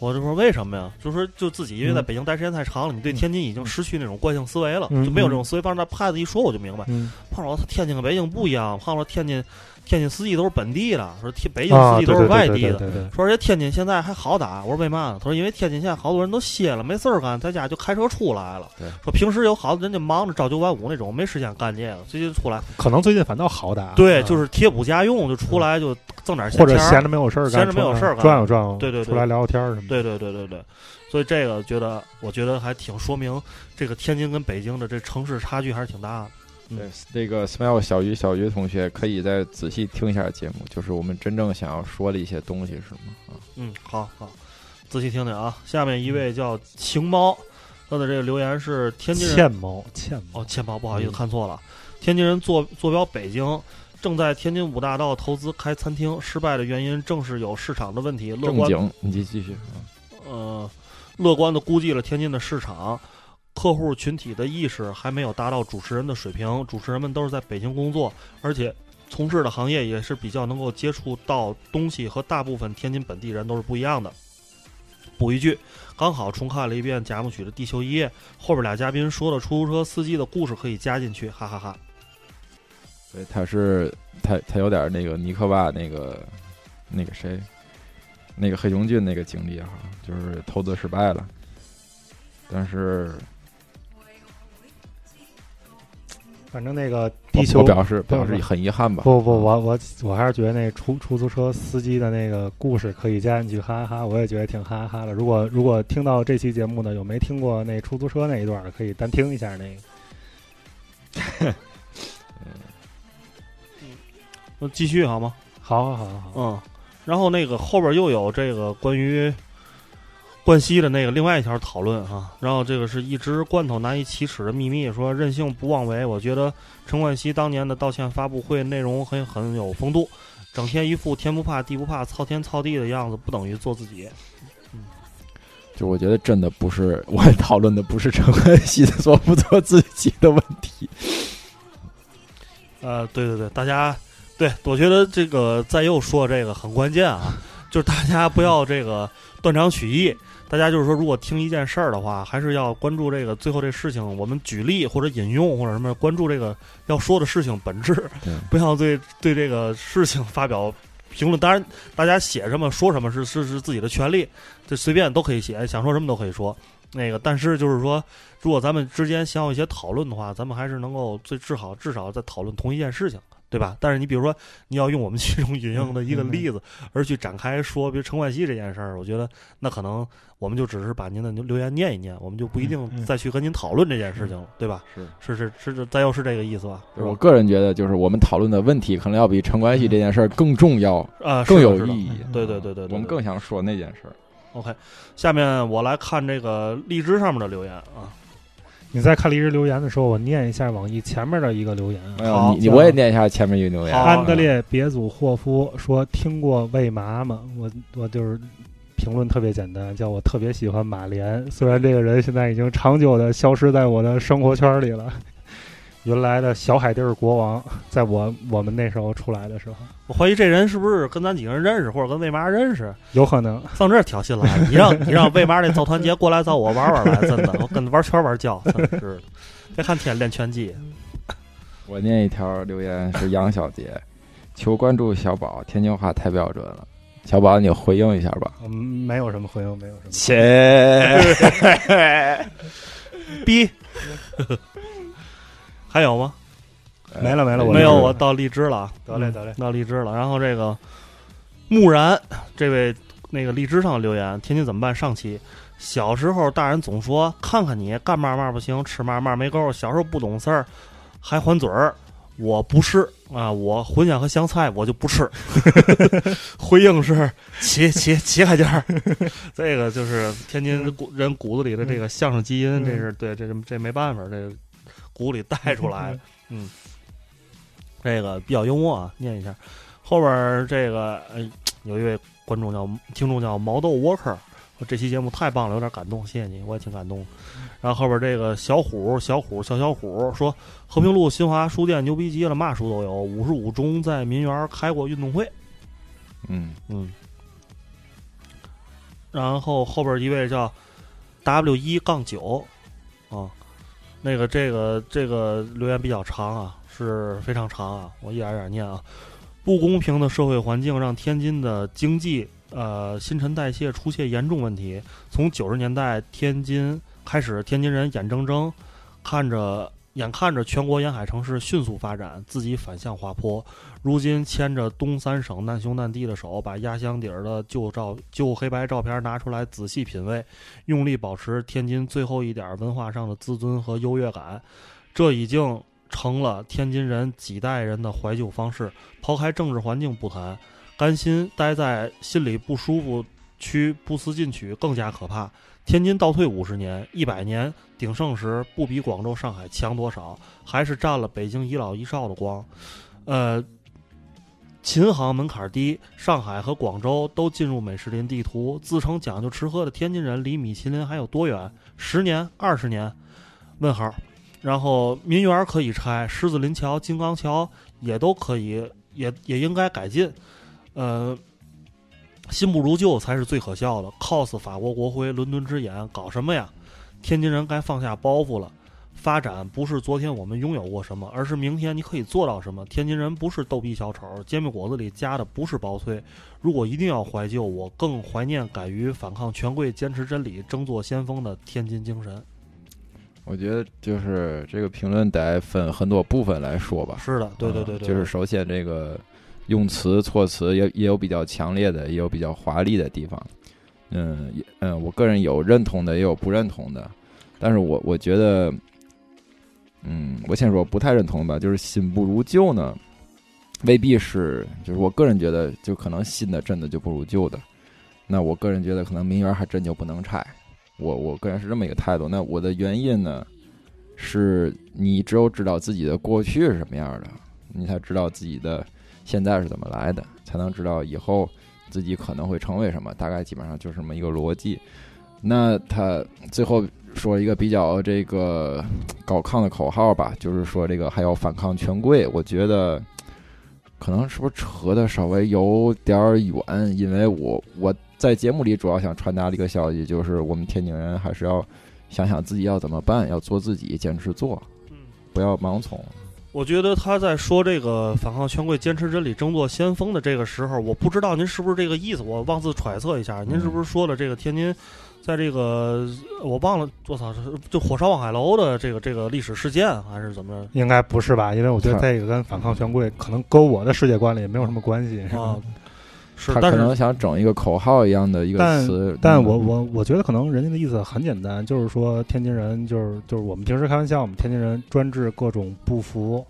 我就说为什么呀？就说就自己因为在北京待时间太长了，你对天津已经失去那种惯性思维了，嗯就没有这种思维方式。那胖子一说我就明白，嗯，胖子说天津跟北京不一样，胖子说天津天津司机都是本地的，说天北京啊，司机都是外地的。说而且天津现在还好打，我说为嘛呢？他说因为天津现在好多人都歇了，没事儿干，在家就开车出来了。说平时有好多人就忙着朝九晚五那种，没时间干这个，最近出来，可能最近反倒好打。对，啊就是贴补家用，就出来就挣点钱或者钱闲着没有事儿干，闲着没有事儿干转悠转悠，对对对出来聊聊天儿什么的。对对对对对，所以这个觉得，我觉得还挺说明这个天津跟北京的这城市差距还是挺大的。对，那个 smile 小鱼小鱼同学可以再仔细听一下节目，就是我们真正想要说的一些东西是吗？啊，嗯，好好，仔细听听啊。下面一位叫情猫，他的这个留言是天津人欠猫欠猫哦，欠猫，不好意思嗯看错了。天津人坐坐标北京，正在天津五大道投资开餐厅，失败的原因正是有市场的问题。乐观正经，你继继续。呃，乐观的估计了天津的市场，客户群体的意识还没有达到主持人的水平。主持人们都是在北京工作，而且从事的行业也是比较能够接触到东西，和大部分天津本地人都是不一样的。补一句，刚好重看了一遍贾木曲的《地球一夜》，后边俩嘉宾说的出租车司机的故事可以加进去，哈哈哈对，他是他他有点那个尼克爸那个那个谁，那个黑熊俊那个经历哈，就是投资失败了，但是反正那个地球我表示表示很遗憾吧。不不，嗯我我我还是觉得那出出租车司机的那个故事可以加进去，哈哈哈！我也觉得挺哈哈哈的。如果如果听到这期节目的有没听过那出租车那一段的，可以单听一下那个。嗯那继续好吗？好好好好好，嗯，然后那个后边又有这个关于冠希的那个另外一条讨论哈，然后这个是一只罐头难以启齿的秘密，说任性不妄为。我觉得陈冠希当年的道歉发布会内容很很有风度，整天一副天不怕地不怕、操天操地的样子，不等于做自己。嗯就我觉得真的不是我讨论的不是陈冠希的做不做自己的问题，呃，对对对，大家对我觉得这个在右说这个很关键啊，就是大家不要这个断章取义。大家就是说，如果听一件事儿的话，还是要关注这个最后这事情。我们举例或者引用或者什么，关注这个要说的事情本质，不要对对这个事情发表评论。当然，大家写什么说什么是是是自己的权利，这随便都可以写，想说什么都可以说。那个，但是就是说，如果咱们之间想有一些讨论的话，咱们还是能够最至少至少在讨论同一件事情，对吧？但是你比如说，你要用我们其中引用的一个例子而去展开说，比如陈冠希这件事儿，我觉得那可能我们就只是把您的留言念一念，我们就不一定再去跟您讨论这件事情了，对吧？是。是是是，咱又是这个意思吧？我个人觉得，就是我们讨论的问题，可能要比陈冠希这件事儿更重要、啊，更有意义。对对对对对，我们更想说那件事儿。OK。下面我来看这个荔枝上面的留言啊，你在看离职留言的时候，我念一下网易前面的一个留言啊。你，你我也念一下前面一个留言。安德烈别祖霍夫说：“听过喂麻吗？我我就是评论特别简单，叫我特别喜欢马莲。虽然这个人现在已经长久的消失在我的生活圈里了。原来的小海地儿国王，在我我们那时候出来的时候，我怀疑这人是不是跟咱几个人认识，或者跟魏妈认识，有可能上这儿挑衅来。你让你让魏妈那造团结过来找我玩玩来，真的，我跟他玩拳玩叫，真是的。别看天练拳击，我念一条留言是杨小杰，求关注小宝，天津话太标准了。小宝，你回应一下吧。嗯没有什么回应，没有什么。切，逼。还有吗？没了没了我没有，我到荔枝了啊，得嘞得嘞，到荔枝了。然后这个木然这位那个荔枝上留言，天津怎么办？上期小时候大人总说，看看你干嘛嘛不行，吃嘛嘛没够。小时候不懂事儿，还还嘴儿。我不是啊，我茴香和香菜我就不吃。回应是起起起开点儿，这个就是天津人骨子里的这个相声基因，嗯这是对，这是这没办法，这个骨里带出来的。嗯，这个比较幽默啊，念一下。后边这个呃，有一位观众叫听众叫毛豆 Walker，说这期节目太棒了，有点感动，谢谢你，我也挺感动。然后后边这个小虎小虎小小虎说，和平路新华书店牛逼极了，嘛书都有。五十五中在民园开过运动会，嗯，嗯。然后后边一位叫 W 一杠九啊，那个这个这个留言比较长啊，是非常长啊，我一点一点念啊。不公平的社会环境让天津的经济呃新陈代谢出现严重问题。从九十年代天津开始，天津人眼睁睁看着眼看着全国沿海城市迅速发展，自己反向滑坡。如今牵着东三省难兄难弟的手，把压箱底儿的旧照、旧黑白照片拿出来仔细品味，用力保持天津最后一点文化上的自尊和优越感，这已经成了天津人几代人的怀旧方式。抛开政治环境不谈，甘心待在心里不舒服区不思进取更加可怕。天津倒退五十年、一百年鼎盛时，不比广州、上海强多少，还是占了北京一老一少的光。呃，琴行门槛低，上海和广州都进入美食林地图，自称讲究吃喝的天津人离米其林还有多远？十年、二十年？问号。然后民园可以拆，狮子林桥、金刚桥也都可以，也也应该改进。呃，新不如旧才是最可笑的。cos 法国国徽、伦敦之眼，搞什么呀？天津人该放下包袱了。发展不是昨天我们拥有过什么，而是明天你可以做到什么。天津人不是逗逼小丑，煎饼果子里加的不是薄脆。如果一定要怀旧，我更怀念敢于反抗权贵、坚持真理、争做先锋的天津精神。我觉得就是这个评论得分很多部分来说吧。是的，对对对对，就是首先这个用词措辞也也有比较强烈的，也有比较华丽的地方。嗯，也嗯，我个人有认同的，也有不认同的。但是我我觉得。嗯，我先说不太认同吧，就是新不如旧呢，未必是，就是我个人觉得，就可能新的真的就不如旧的。那我个人觉得，可能名媛还真就不能拆。我我个人是这么一个态度。那我的原因呢，是你只有知道自己的过去是什么样的，你才知道自己的现在是怎么来的，才能知道以后自己可能会成为什么。大概基本上就是这么一个逻辑。那他最后。说一个比较这个高亢的口号吧，就是说这个还要反抗权贵。我觉得可能是不是扯的稍微有点远，因为我我在节目里主要想传达的一个消息，就是我们天津人还是要想想自己要怎么办，要做自己，坚持做，不要盲从。我觉得他在说这个反抗权贵、坚持真理、争做先锋的这个时候，我不知道您是不是这个意思，我妄自揣测一下，您是不是说了这个天津？在这个我忘了，我操，就火烧望海楼的这个这个历史事件，还是怎么？应该不是吧？因为我觉得这个跟反抗权贵可能跟我的世界观里也没有什么关系，是吧？是，他可能想整一个口号一样的一个词。但我我我觉得可能人家的意思很简单，就是说天津人就是就是我们平时开玩笑，我们天津人专治各种不服，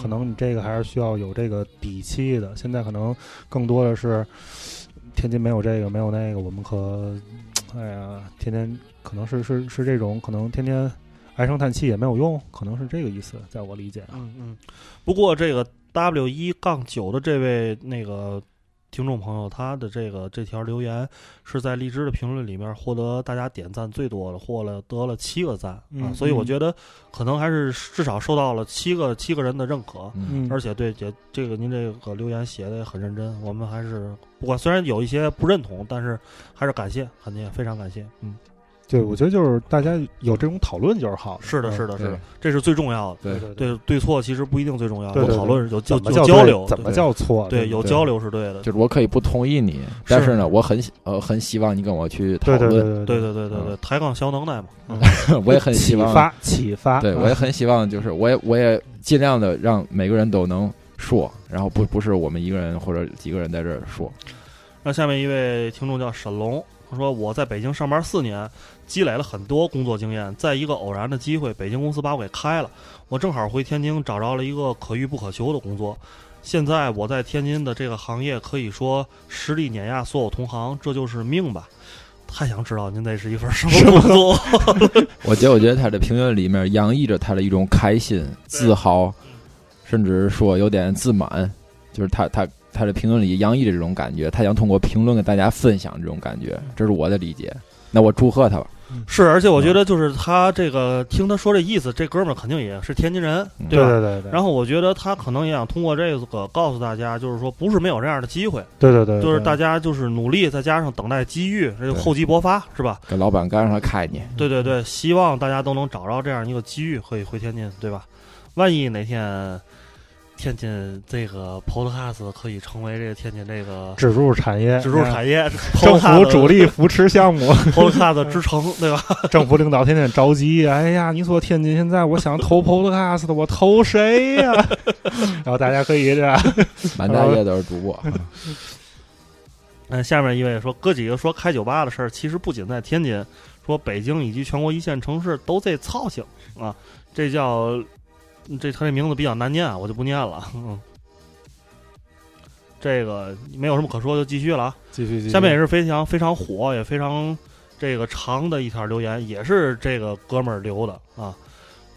可能你这个还是需要有这个底气的。现在可能更多的是天津没有这个没有那个，我们可。哎呀，天天可能是是是这种，可能天天唉声叹气也没有用，可能是这个意思，在我理解啊。嗯嗯。不过这个 W 一杠九的这位那个听众朋友，他的这个这条留言是在荔枝的评论里面获得大家点赞最多的，获了得了七个赞啊，所以我觉得可能还是至少受到了七个七个人的认可，而且对也这个您这个留言写的也很认真，我们还是。不管虽然有一些不认同，但是还是感谢，肯定非常感谢。嗯，对，我觉得就是大家有这种讨论就是好。是的，是的，是的，这是最重要的。对对对，对错其实不一定最重要，有讨论有有交流，怎么叫错？对，有交流是对的。就是我可以不同意你，但是呢，我很呃很希望你跟我去讨论。对对对对对对，抬杠小能耐嘛。我也很希望启发启发。对，我也很希望，就是我也我也尽量的让每个人都能说，然后不不是我们一个人或者几个人在这儿说。那下面一位听众叫沈龙，他说：“我在北京上班四年，积累了很多工作经验。在一个偶然的机会，北京公司把我给开了，我正好回天津找着了一个可遇不可求的工作。现在我在天津的这个行业可以说实力碾压所有同行，这就是命吧。太想知道您那是一份什么工作。我觉得，我觉得他的评论里面洋溢着他的一种开心、自豪，甚至说有点自满，就是他他。”他的评论里洋溢着这种感觉，他想通过评论跟大家分享这种感觉，这是我的理解。那我祝贺他吧。是，而且我觉得就是他这个听他说这意思，这哥们儿肯定也是天津人，对吧？对对对。然后我觉得他可能也想通过这个告诉大家，就是说不是没有这样的机会。对对对。就是大家就是努力，再加上等待机遇，这厚积薄发，是吧？给老板干让他开你。对对对，希望大家都能找着这样一个机遇，可以回天津，对吧？万一哪天。天津这个 Podcast 可以成为这个天津这个支柱产业，支柱产业，政府主力扶持项目，Podcast 支撑，对吧？政府领导天天着急，哎呀，你说天津现在我想投 Podcast，我投谁呀？然后大家可以这样，满大街都是主播。那，下面一位说，哥几个说开酒吧的事儿，其实不仅在天津，说北京以及全国一线城市都在操心啊，这叫。这他这名字比较难念，我就不念了。嗯，这个没有什么可说，就继续了啊。继续继续。下面也是非常非常火，也非常这个长的一条留言，也是这个哥们儿留的啊。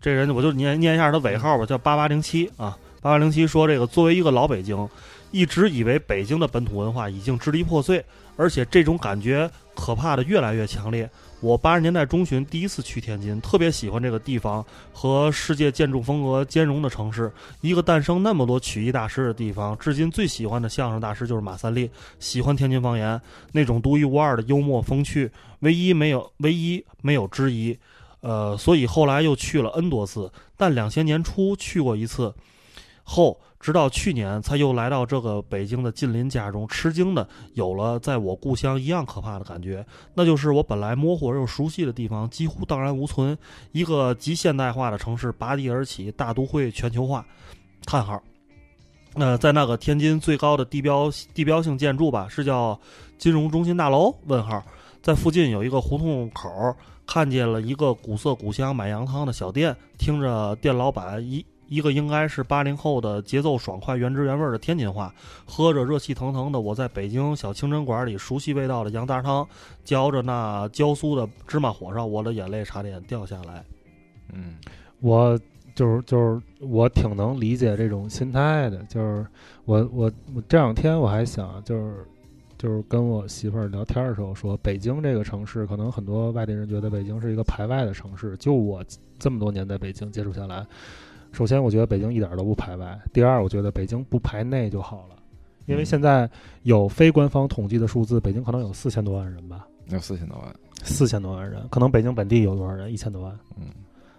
这人我就念念一下他尾号吧，叫八八零七啊。八八零七说，这个作为一个老北京，一直以为北京的本土文化已经支离破碎，而且这种感觉可怕的越来越强烈。我八十年代中旬第一次去天津，特别喜欢这个地方和世界建筑风格兼容的城市，一个诞生那么多曲艺大师的地方。至今最喜欢的相声大师就是马三立，喜欢天津方言那种独一无二的幽默风趣，唯一没有唯一没有之一。呃，所以后来又去了 N 多次，但两千年初去过一次后。直到去年才又来到这个北京的近邻家中，吃惊的有了在我故乡一样可怕的感觉，那就是我本来模糊而又熟悉的地方几乎荡然无存，一个极现代化的城市拔地而起，大都会全球化。叹号。呃，在那个天津最高的地标地标性建筑吧，是叫金融中心大楼？问号。在附近有一个胡同口，看见了一个古色古香买羊汤的小店，听着店老板一。一个应该是八零后的节奏爽快、原汁原味的天津话，喝着热气腾腾的我在北京小清真馆里熟悉味道的羊杂汤，嚼着那焦酥的芝麻火烧，我的眼泪差点掉下来。嗯，我就是就是我挺能理解这种心态的，就是我我我这两天我还想就是就是跟我媳妇儿聊天的时候说，北京这个城市，可能很多外地人觉得北京是一个排外的城市，就我这么多年在北京接触下来。首先，我觉得北京一点都不排外。第二，我觉得北京不排内就好了，因为现在有非官方统计的数字，北京可能有四千多万人吧，有四千多万，四千多万人，可能北京本地有多少人？一千多万，嗯，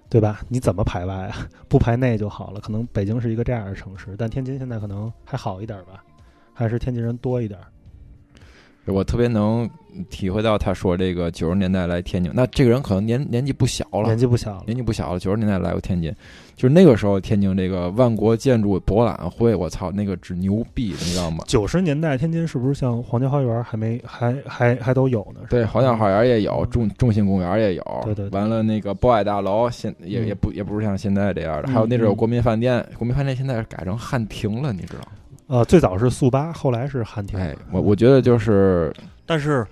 对吧？你怎么排外啊？不排内就好了。可能北京是一个这样的城市，但天津现在可能还好一点吧，还是天津人多一点。我特别能体会到他说这个九十年代来天津，那这个人可能年年纪不小了，年纪不小了，年纪不小了。九十年代来过天津，就是那个时候天津这个万国建筑博览会，我操，那个只牛逼，你知道吗？九十年代天津是不是像皇家花园还没还还还都有呢？对，皇家花园也有，中中心公园也有，对对。完了那个博爱大楼，现也也不也不是像现在这样的，还有那阵有国民饭店，国民饭店现在改成汉庭了，你知道吗？呃，最早是速八，后来是汉庭。哎，我我觉得就是，但是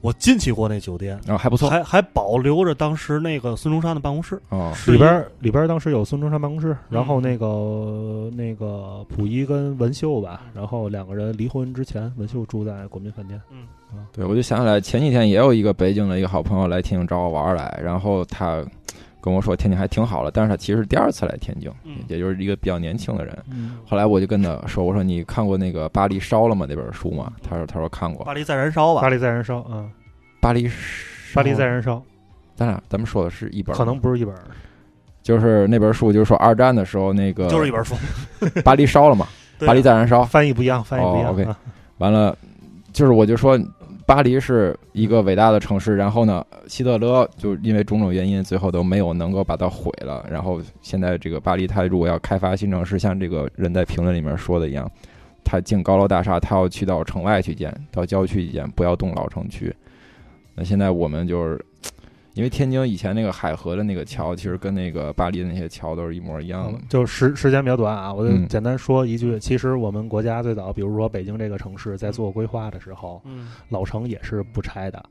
我进去过那酒店，啊，还不错，还还保留着当时那个孙中山的办公室。哦，里边里边当时有孙中山办公室，然后那个那个溥仪跟文秀吧，然后两个人离婚之前，文秀住在国民饭店。嗯，啊，对，我就想起来前几天也有一个北京的一个好朋友来天津找我玩来，然后他。跟我说天津还挺好的，但是他其实第二次来天津，也就是一个比较年轻的人。后来我就跟他说：“我说你看过那个《巴黎烧了吗》那本书吗？”他说：“他说看过。”巴黎在燃烧吧？巴黎在燃烧，嗯，巴黎，巴黎在燃烧。咱俩咱们说的是一本，可能不是一本，就是那本书，就是说二战的时候那个，就是一本书，巴黎烧了嘛？巴黎在燃烧，翻译不一样，翻译不一样。OK，完了，就是我就说。巴黎是一个伟大的城市，然后呢，希特勒就因为种种原因，最后都没有能够把它毁了。然后现在这个巴黎，他如果要开发新城市，像这个人在评论里面说的一样，他建高楼大厦，他要去到城外去建，到郊区去建，不要动老城区。那现在我们就是。因为天津以前那个海河的那个桥，其实跟那个巴黎的那些桥都是一模一样的。就时时间比较短啊，我就简单说一句，其实我们国家最早，比如说北京这个城市，在做规划的时候，老城也是不拆的，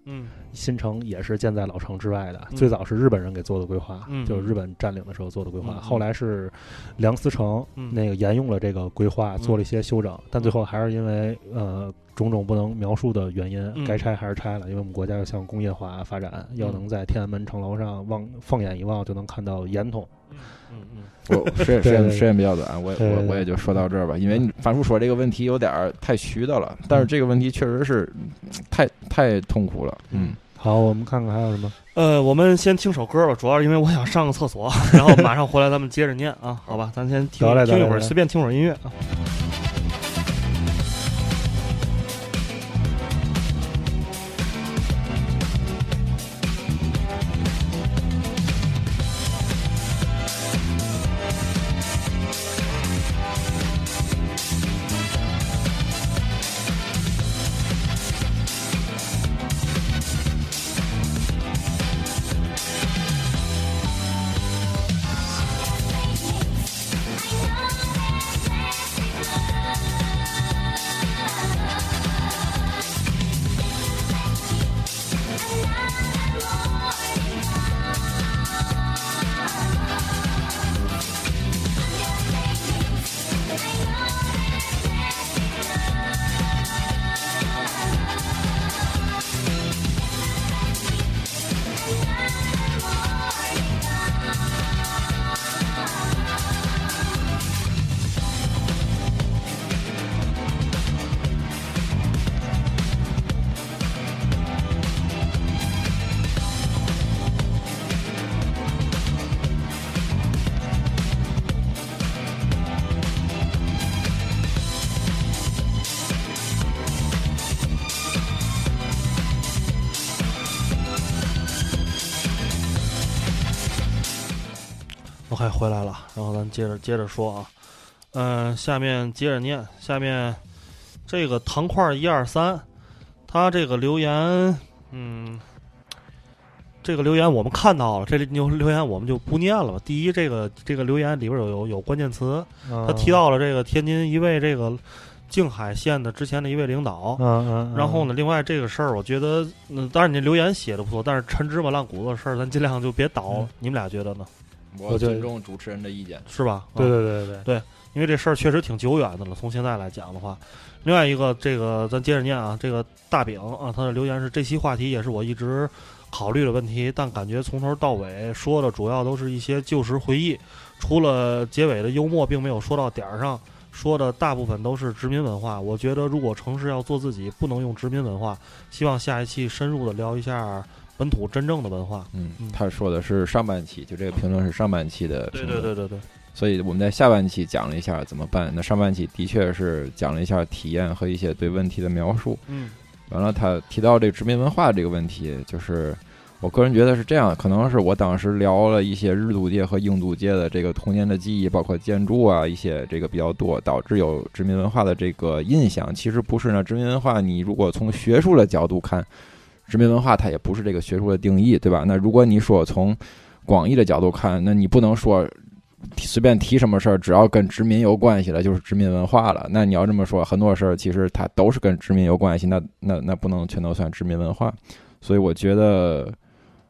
新城也是建在老城之外的。最早是日本人给做的规划，就是日本占领的时候做的规划。后来是梁思成那个沿用了这个规划，做了一些修整，但最后还是因为呃。种种不能描述的原因，该拆还是拆了。因为我们国家要向工业化发展，要能在天安门城楼上望放眼一望就能看到烟囱。嗯嗯，我时间时间时间比较短，我我我也就说到这儿吧。因为反复说这个问题有点太虚的了，但是这个问题确实是太太痛苦了。嗯，好，我们看看还有什么。呃，我们先听首歌吧，主要是因为我想上个厕所，然后马上回来咱们接着念啊，好吧？咱先听听一会儿，随便听会儿音乐啊。OK，回来了，然后咱接着接着说啊，嗯、下面接着念，下面这个糖块一二三，他这个留言，嗯，这个留言我们看到了，这里留留言我们就不念了吧。第一，这个这个留言里边有有有关键词，他他提到了这个天津一位这个静海县的之前的一位领导，嗯嗯，然后呢，另外这个事儿，我觉得，嗯，当然你留言写的不错，但是陈芝麻烂谷子的事儿，咱尽量就别倒。嗯你们俩觉得呢？我尊重主持人的意见。是吧？对对对对对，因为这事儿确实挺久远的了。从现在来讲的话，另外一个，这个咱接着念啊，这个大饼啊，他的留言是：这期话题也是我一直考虑的问题，但感觉从头到尾说的主要都是一些旧时回忆，除了结尾的幽默，并没有说到点儿上。说的大部分都是殖民文化，我觉得如果城市要做自己，不能用殖民文化。希望下一期深入的聊一下本土真正的文化。嗯嗯，他说的是上半期，就这个评论是上半期的对评论。对对对对，所以我们在下半期讲了一下怎么办。那上半期的确是讲了一下体验和一些对问题的描述。嗯完了，他提到这个殖民文化这个问题，就是我个人觉得是这样，可能是我当时聊了一些日租界和印度界的这个童年的记忆，包括建筑啊一些这个比较多，导致有殖民文化的这个印象。其实不是呢，殖民文化你如果从学术的角度看，殖民文化它也不是这个学术的定义，对吧？那如果你说从广义的角度看，那你不能说随便提什么事儿，只要跟殖民有关系了，就是殖民文化了。那你要这么说，很多事儿其实它都是跟殖民有关系，那那那不能全都算殖民文化。所以我觉得，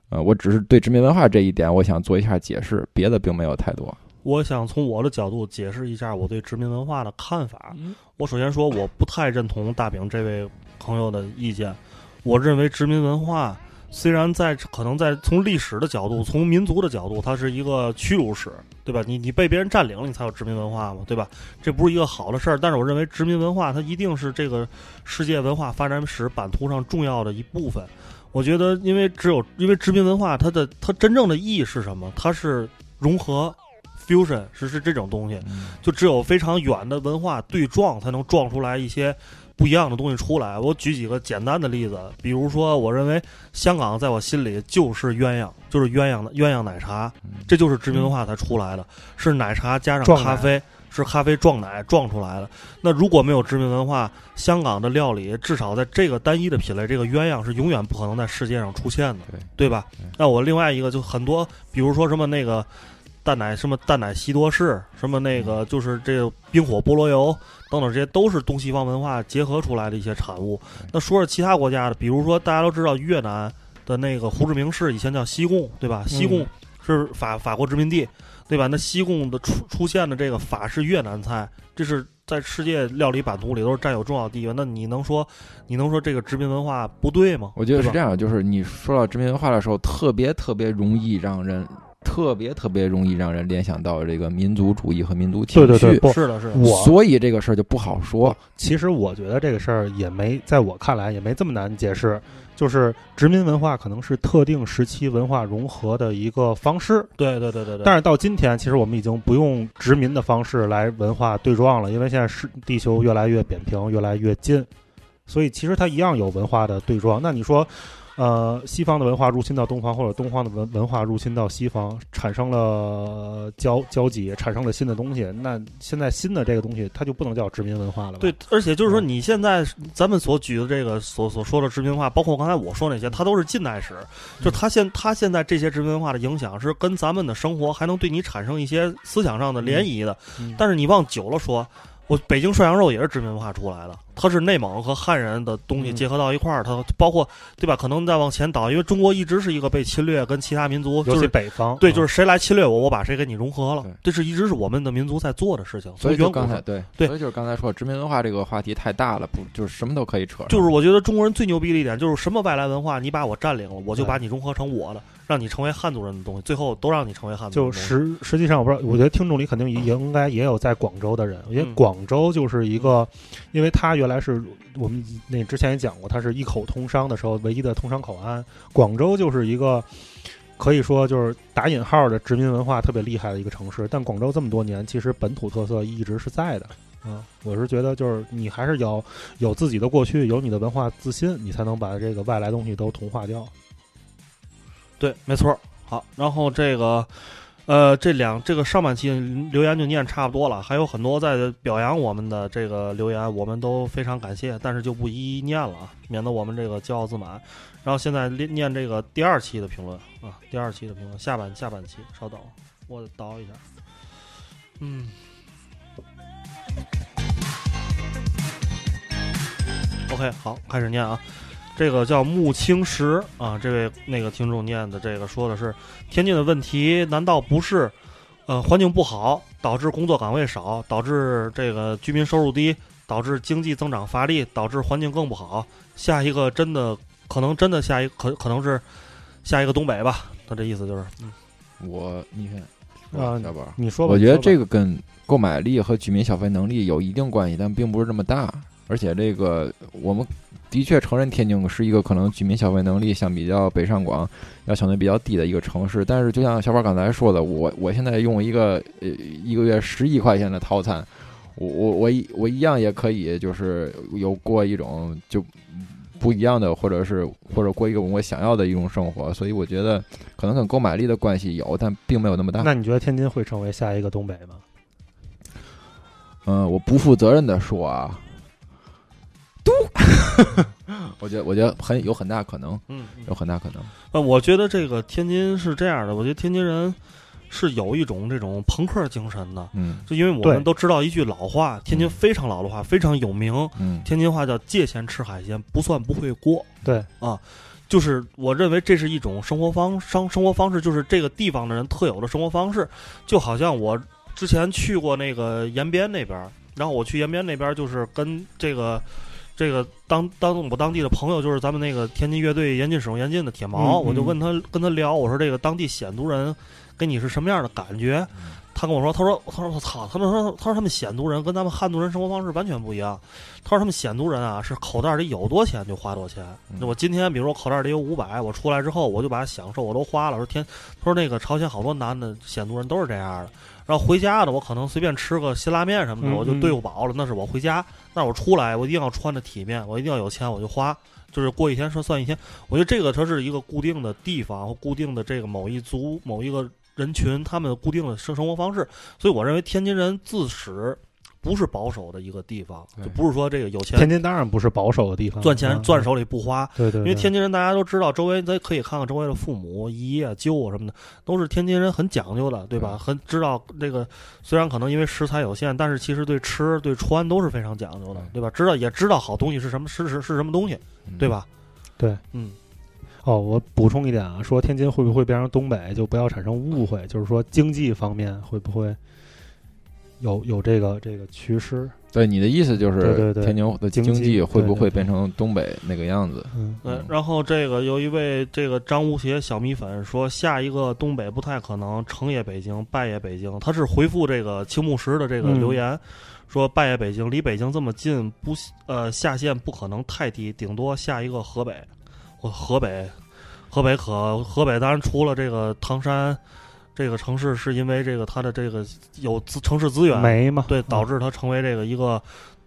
呃，我只是对殖民文化这一点，我想做一下解释，别的并没有太多。我想从我的角度解释一下我对殖民文化的看法。嗯我首先说，我不太认同大饼这位朋友的意见。我认为殖民文化虽然在可能在从历史的角度、从民族的角度，它是一个屈辱史，对吧？你你被别人占领了，你才有殖民文化嘛，对吧？这不是一个好的事儿。但是我认为殖民文化它一定是这个世界文化发展史版图上重要的一部分。我觉得，因为只有因为殖民文化，它的它真正的意义是什么？它是融合 fusion，是是这种东西。就只有非常远的文化对撞，才能撞出来一些不一样的东西出来。我举几个简单的例子，比如说，我认为香港在我心里就是鸳鸯，就是鸳鸯的鸳鸯奶茶，这就是殖民文化才出来的，是奶茶加上咖啡。是咖啡撞奶撞出来的。那如果没有殖民文化，香港的料理至少在这个单一的品类，这个鸳鸯是永远不可能在世界上出现的，对对吧对？那我另外一个就很多，比如说什么那个蛋奶什么蛋奶西多士，什么那个就是这个冰火菠萝油等等，这些都是东西方文化结合出来的一些产物。那说说其他国家的，比如说大家都知道越南的那个胡志明市以前叫西贡，对吧？西贡是法法国殖民地，对吧？那西贡的出出现的这个法式越南菜，这是在世界料理版图里都是占有重要地位。那你能说，你能说这个殖民文化不对吗？我觉得是这样，就是你说到殖民文化的时候，特别特别容易让人，特别特别容易让人联想到这个民族主义和民族情绪。对对对，不，是的，是的，我所以这个事儿就不好说。其实我觉得这个事儿也没，在我看来也没这么难解释。就是殖民文化可能是特定时期文化融合的一个方式，对对对对对。但是到今天，其实我们已经不用殖民的方式来文化对撞了，因为现在是地球越来越扁平，越来越近，所以其实它一样有文化的对撞。那你说，呃，西方的文化入侵到东方，或者东方的文文化入侵到西方，产生了交交集，产生了新的东西，那现在新的这个东西，它就不能叫殖民文化了吧？对，而且就是说，嗯你现在咱们所举的这个所所说的殖民化，包括刚才我说那些，它都是近代史。就它现它现在这些殖民文化的影响，是跟咱们的生活还能对你产生一些思想上的涟漪的。嗯但是你往久了说，我北京涮羊肉也是殖民文化出来的，它是内蒙和汉人的东西嗯结合到一块儿，它包括对吧？可能再往前倒，因为中国一直是一个被侵略，跟其他民族尤其就是。北方，对，嗯就是谁来侵略我，我把谁给你融合了对，这是一直是我们的民族在做的事情。所以就刚才对对所以就是刚才说殖民文化这个话题太大了，不就是什么都可以扯。就是我觉得中国人最牛逼的一点，就是什么外来文化，你把我占领了，我就把你融合成我的，让你成为汉族人的东西，最后都让你成为汉族就。实实际上，我不知道，我觉得听众里肯定也应该也有在广州的人，因为嗯广州就是一个，因为它原来来是我们那之前也讲过，它是一口通商的时候唯一的通商口岸，广州就是一个可以说就是打引号的殖民文化特别厉害的一个城市。但广州这么多年，其实本土特色一直是在的。啊，我是觉得就是你还是要有自己的过去，有你的文化自信，你才能把这个外来东西都同化掉。对，没错。好，然后这个呃，这两这个上半期留言就念差不多了，还有很多在表扬我们的这个留言，我们都非常感谢，但是就不一一念了啊，免得我们这个骄傲自满。然后现在念念这个第二期的评论啊，第二期的评论，下半下半期，稍等，我倒一下。嗯。OK，好，开始念啊。这个叫穆青石啊，这位那个听众念的这个说的是天津的问题，难道不是呃环境不好导致工作岗位少，导致这个居民收入低，导致经济增长乏力，导致环境更不好？下一个真的可能真的下一可可能是下一个东北吧？他这意思就是，嗯，我你看啊，小宝，你说吧，我觉得这个跟购买力和居民消费能力有一定关系，但并不是这么大。而且这个，我们的确承认天津是一个可能居民消费能力相比较北上广要相对比较低的一个城市。但是，就像小宝刚才说的，我我现在用一个呃一个月十一块钱的套餐，我我我一我一样也可以，就是有过一种就不一样的，或者是或者过一个我想要的一种生活。所以，我觉得可能跟购买力的关系有，但并没有那么大。那你觉得天津会成为下一个东北吗？嗯，我不负责任的说啊。都，我觉得我觉得很有很大可能，嗯，有很大可能。呃，我觉得这个天津是这样的，我觉得天津人是有一种这种朋克精神的，嗯，就因为我们都知道一句老话，天津非常老的话，非常有名，嗯，天津话叫借钱吃海鲜，不算不会过，对，啊，就是我认为这是一种生活方生生活方式，就是这个地方的人特有的生活方式，就好像我之前去过那个延边那边，然后我去延边那边就是跟这个。这个当当我当地的朋友就是咱们那个天津乐队严禁使用严禁的铁毛，我就问他跟他聊，我说这个当地鲜族人跟你是什么样的感觉？他跟我说，他说他说我操，他们说他说他们鲜族人跟咱们汉族人生活方式完全不一样。他说他们鲜族人啊是口袋里有多钱就花多钱。我今天比如说口袋里有五百，我出来之后我就把享受我都花了。说天，他说那个朝鲜好多男的鲜族人都是这样的。然后回家呢，我可能随便吃个辛拉面什么的，我就对付饱了。那是我回家，那我出来，我一定要穿的体面，我一定要有钱，我就花，就是过一天说算一天。我觉得这个它是一个固定的地方或固定的这个某一族某一个人群他们固定的生生活方式，所以我认为天津人自始。不是保守的一个地方，就不是说这个有钱。天津当然不是保守的地方，赚钱攥手里不花。对对。因为天津人大家都知道，周围咱可以看看周围的父母、姨啊、舅啊什么的，都是天津人很讲究的，对吧？很知道这个，虽然可能因为食材有限，但是其实对吃、对穿都是非常讲究的，对吧？知道也知道好东西是什么，是是是什么东西，对吧？对，嗯。哦，我补充一点啊，说天津会不会变成东北，就不要产生误会，就是说经济方面会不会？有有这个这个趋势，对你的意思就是，对对天津的经济会不会变成东北那个样子？嗯，对。然后这个有一位这个张无邪小米粉说，下一个东北不太可能，成也北京，败也北京。他是回复这个青木石的这个留言，说败也北京，离北京这么近，不呃下限不可能太低，顶多下一个河北。我河北，河北可河北当然除了这个唐山。这个城市是因为这个它的这个有资城市资源煤嘛，对，导致它成为这个一个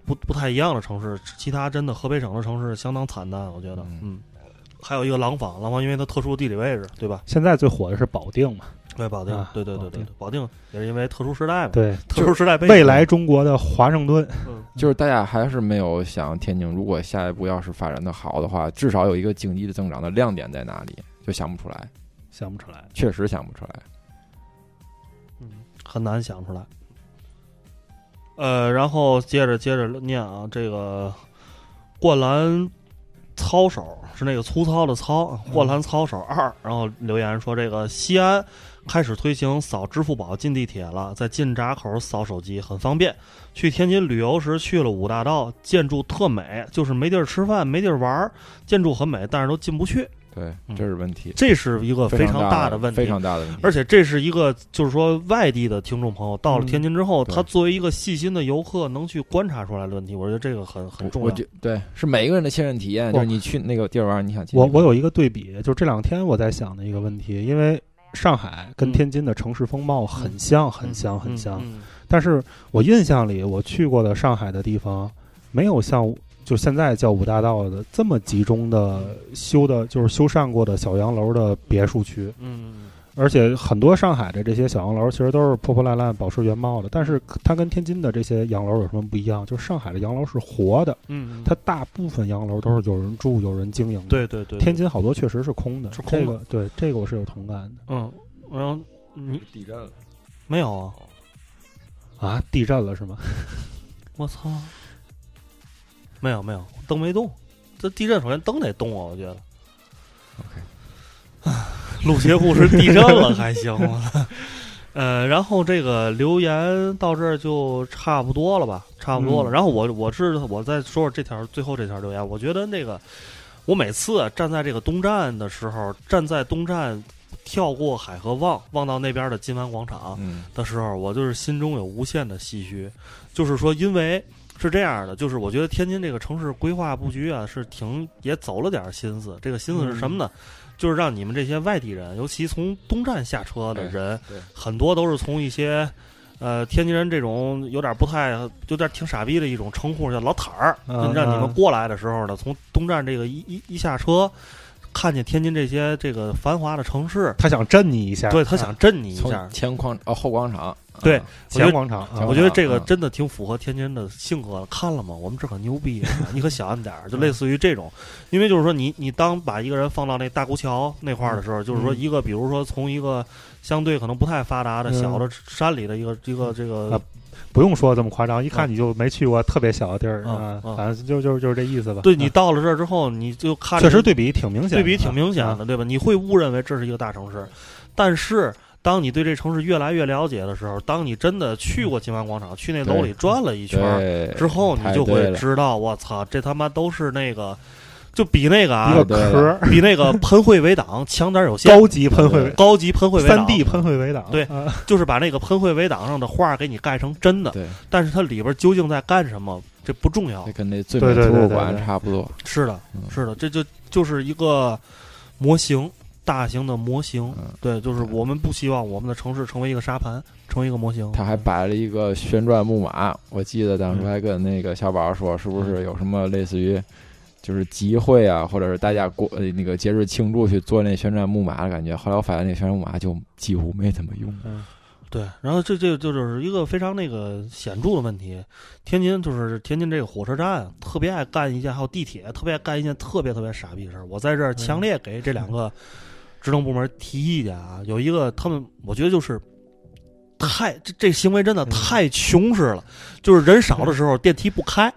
不不太一样的城市。其他真的河北省的城市相当惨淡，我觉得，嗯。还有一个廊坊，廊坊因为它特殊地理位置，对吧？现在最火的是保定嘛，对，保定，对对对对，保定也是因为特殊时代嘛，对，特殊时代未来中国的华盛顿，就是大家还是没有想天津，如果下一步要是发展的好的话，至少有一个经济的增长的亮点在哪里，就想不出来，想不出来，确实想不出来。很难想出来，呃，然后接着接着念啊，这个灌篮操手是那个粗糙的糙，灌篮操手二，然后留言说这个西安开始推行扫支付宝进地铁了，在进闸口扫手机很方便。去天津旅游时去了五大道，建筑特美，就是没地儿吃饭，没地儿玩儿，建筑很美，但是都进不去。对，这是问题，这是一个非常大的问题，非常大的问题。而且这是一个，就是说外地的听众朋友到了天津之后，他作为一个细心的游客，能去观察出来的问题，我觉得这个很很重要。我觉对，是每一个人的亲身体验。就是你去那个地儿玩，你想我我有一个对比，就是这两天我在想的一个问题，因为上海跟天津的城市风貌很像，很像，很像。但是我印象里，我去过的上海的地方，没有像。就现在叫五大道的这么集中的修的，就是修缮过的小洋楼的别墅区。嗯，而且很多上海的这些小洋楼其实都是破破烂烂、保持原貌的，但是它跟天津的这些洋楼有什么不一样？就是上海的洋楼是活的，嗯，它大部分洋楼都是有人住、有人经营的。对对对，天津好多确实是空的，是空的对这个我是有同感的嗯，然后你地震了，没有啊？啊！地震了是吗？我操！没有没有，灯没动。这地震首先灯得动啊，我觉得。OK 录节目是地震了还行吗？呃，然后这个留言到这儿就差不多了吧，差不多了。嗯然后我我是我再说说这条最后这条留言，我觉得那个我每次站在这个东站的时候，站在东站跳过海河望望到那边的金湾广场，嗯的时候，我就是心中有无限的唏嘘，就是说，因为是这样的，就是我觉得天津这个城市规划布局啊，是挺也走了点儿心思。这个心思是什么呢？就是让你们这些外地人，尤其从东站下车的人，很多都是从一些。呃，天津人这种有点不太，有点挺傻逼的一种称呼，叫老坦儿。嗯让你们嗯过来的时候呢，从东站这个一一一下车，看见天津这些这个繁华的城市，他想震你一下，对他想震你一从下，前广哦后广场，对啊前广场，啊我觉得这个嗯真的挺符合天津人的性格的。看了吗？我们这可牛逼啊！你可小心点儿，就类似于这种。因为就是说你，你当把一个人放到那大沽桥那块儿的时候，就是说一个，比如说从一个相对可能不太发达的嗯小的山里的一个一个这个啊不用说这么夸张，一看你就没去过特别小的地儿嗯啊嗯，反正就就就是这意思吧。对你啊。到了这儿之后，你就看确实对比挺明显的，对比挺明显啊。的，对吧？你会误认为这是一个大城市，但是当你对这城市越来越了解的时候，当你真的去过金湾广场，去那楼里转了一圈儿之后，你就会知道，我操，这他妈都是那个，就比那个啊一，个壳。儿，比那个喷绘围挡强点儿有限。高级喷绘高级喷绘围挡，三 D 喷绘围挡，对啊。就是把那个喷绘围挡上的画给你盖成真的，对，但是它里边究竟在干什么，这不重要。这。跟那最美图书馆差不多。是的，嗯。是的，这就就是一个模型，大型的模型。嗯。对，就是我们不希望我们的城市成为一个沙盘，成为一个模型。他还摆了一个旋转木马，我记得当嗯。时还跟那个小宝说，是不是有什么类似于，就是集会啊，或者是大家过呃那个节日庆祝去做那旋转木马的感觉。后来我发现那旋转木马就几乎没怎么用。嗯对，然后这这这就是一个非常那个显著的问题。天津就是天津这个火车站特别爱干一件，还有地铁特别爱干一件特别特别傻逼的事儿。我在这儿强烈给这两个职能部门提意见啊，有一个他们我觉得就是太这这行为真的嗯太穷实了，就是人少的时候电梯不开。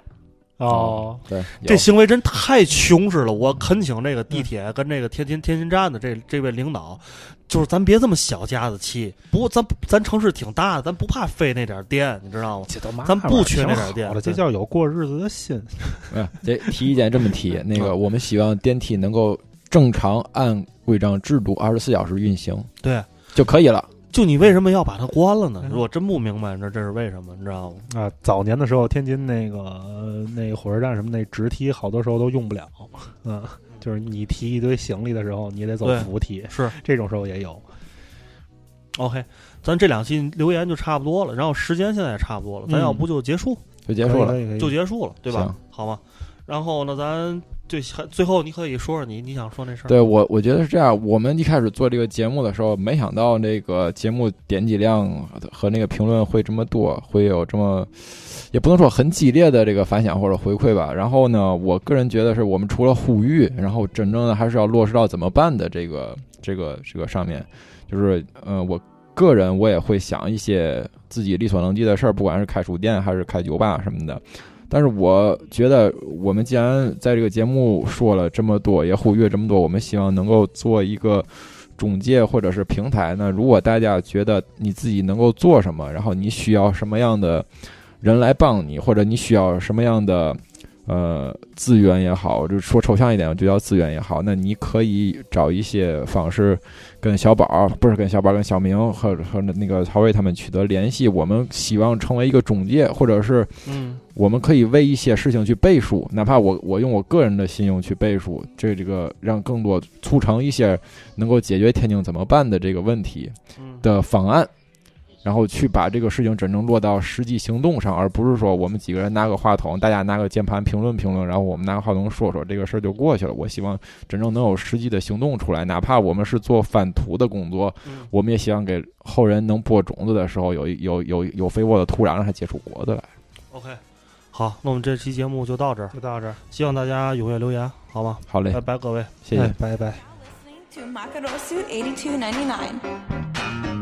哦，对，这行为真太穷实了！我恳请这个地铁跟这个天津天津站的这这位领导，就是咱别这么小家子气。不，咱咱城市挺大的，咱不怕费那点电，你知道吗？这都嘛咱不缺那挺点电，这叫有过日子的心。嗯，这提意见这么提，那个嗯我们希望电梯能够正常按规章制度二十四小时运行对，就可以了。就你为什么要把它关了呢？嗯我真不明白，这这是为什么？你知道吗？啊，早年的时候，天津那个呃那个火车站什么那直梯，好多时候都用不了。嗯，就是你提一堆行李的时候，你得走扶梯，是这种时候也有。OK，咱这两期留言就差不多了，然后时间现在也差不多了，咱嗯要不就结束，就结束了就结束了，对吧？好吗？然后呢，咱最最后你可以说说你你想说那事儿。对我，我觉得是这样。我们一开始做这个节目的时候，没想到这个节目点击量和那个评论会这么多，会有这么，也不能说很激烈的这个反响或者回馈吧。然后呢，我个人觉得是我们除了呼吁，然后真正的还是要落实到怎么办的这个这个这个上面。就是，呃，我个人我也会想一些自己力所能及的事儿，不管是开书店还是开酒吧什么的。但是我觉得，我们既然在这个节目说了这么多，也呼吁这么多，我们希望能够做一个中介或者是平台呢。如果大家觉得你自己能够做什么，然后你需要什么样的人来帮你，或者你需要什么样的呃资源也好，就说抽象一点，就叫资源也好，那你可以找一些方式跟小宝，不是跟小宝，跟小明和和那个曹睿他们取得联系。我们希望成为一个中介，或者是嗯我们可以为一些事情去背书，哪怕我我用我个人的信用去背书，这这个让更多促成一些能够解决天津怎么办的这个问题嗯的方案。然后去把这个事情真正落到实际行动上，而不是说我们几个人拿个话筒，大家拿个键盘评论评论，然后我们拿个话筒说说这个事儿就过去了。我希望真正能有实际的行动出来，哪怕我们是做翻土的工作，嗯我们也希望给后人能播种子的时候有有有有肥沃的土壤，让它结出果子来。OK，好，那我们这期节目就到这儿，就到这儿，希望大家踊跃留言，好吗？好嘞拜，拜，各位。谢谢哎。拜拜。to Makarosu 8299.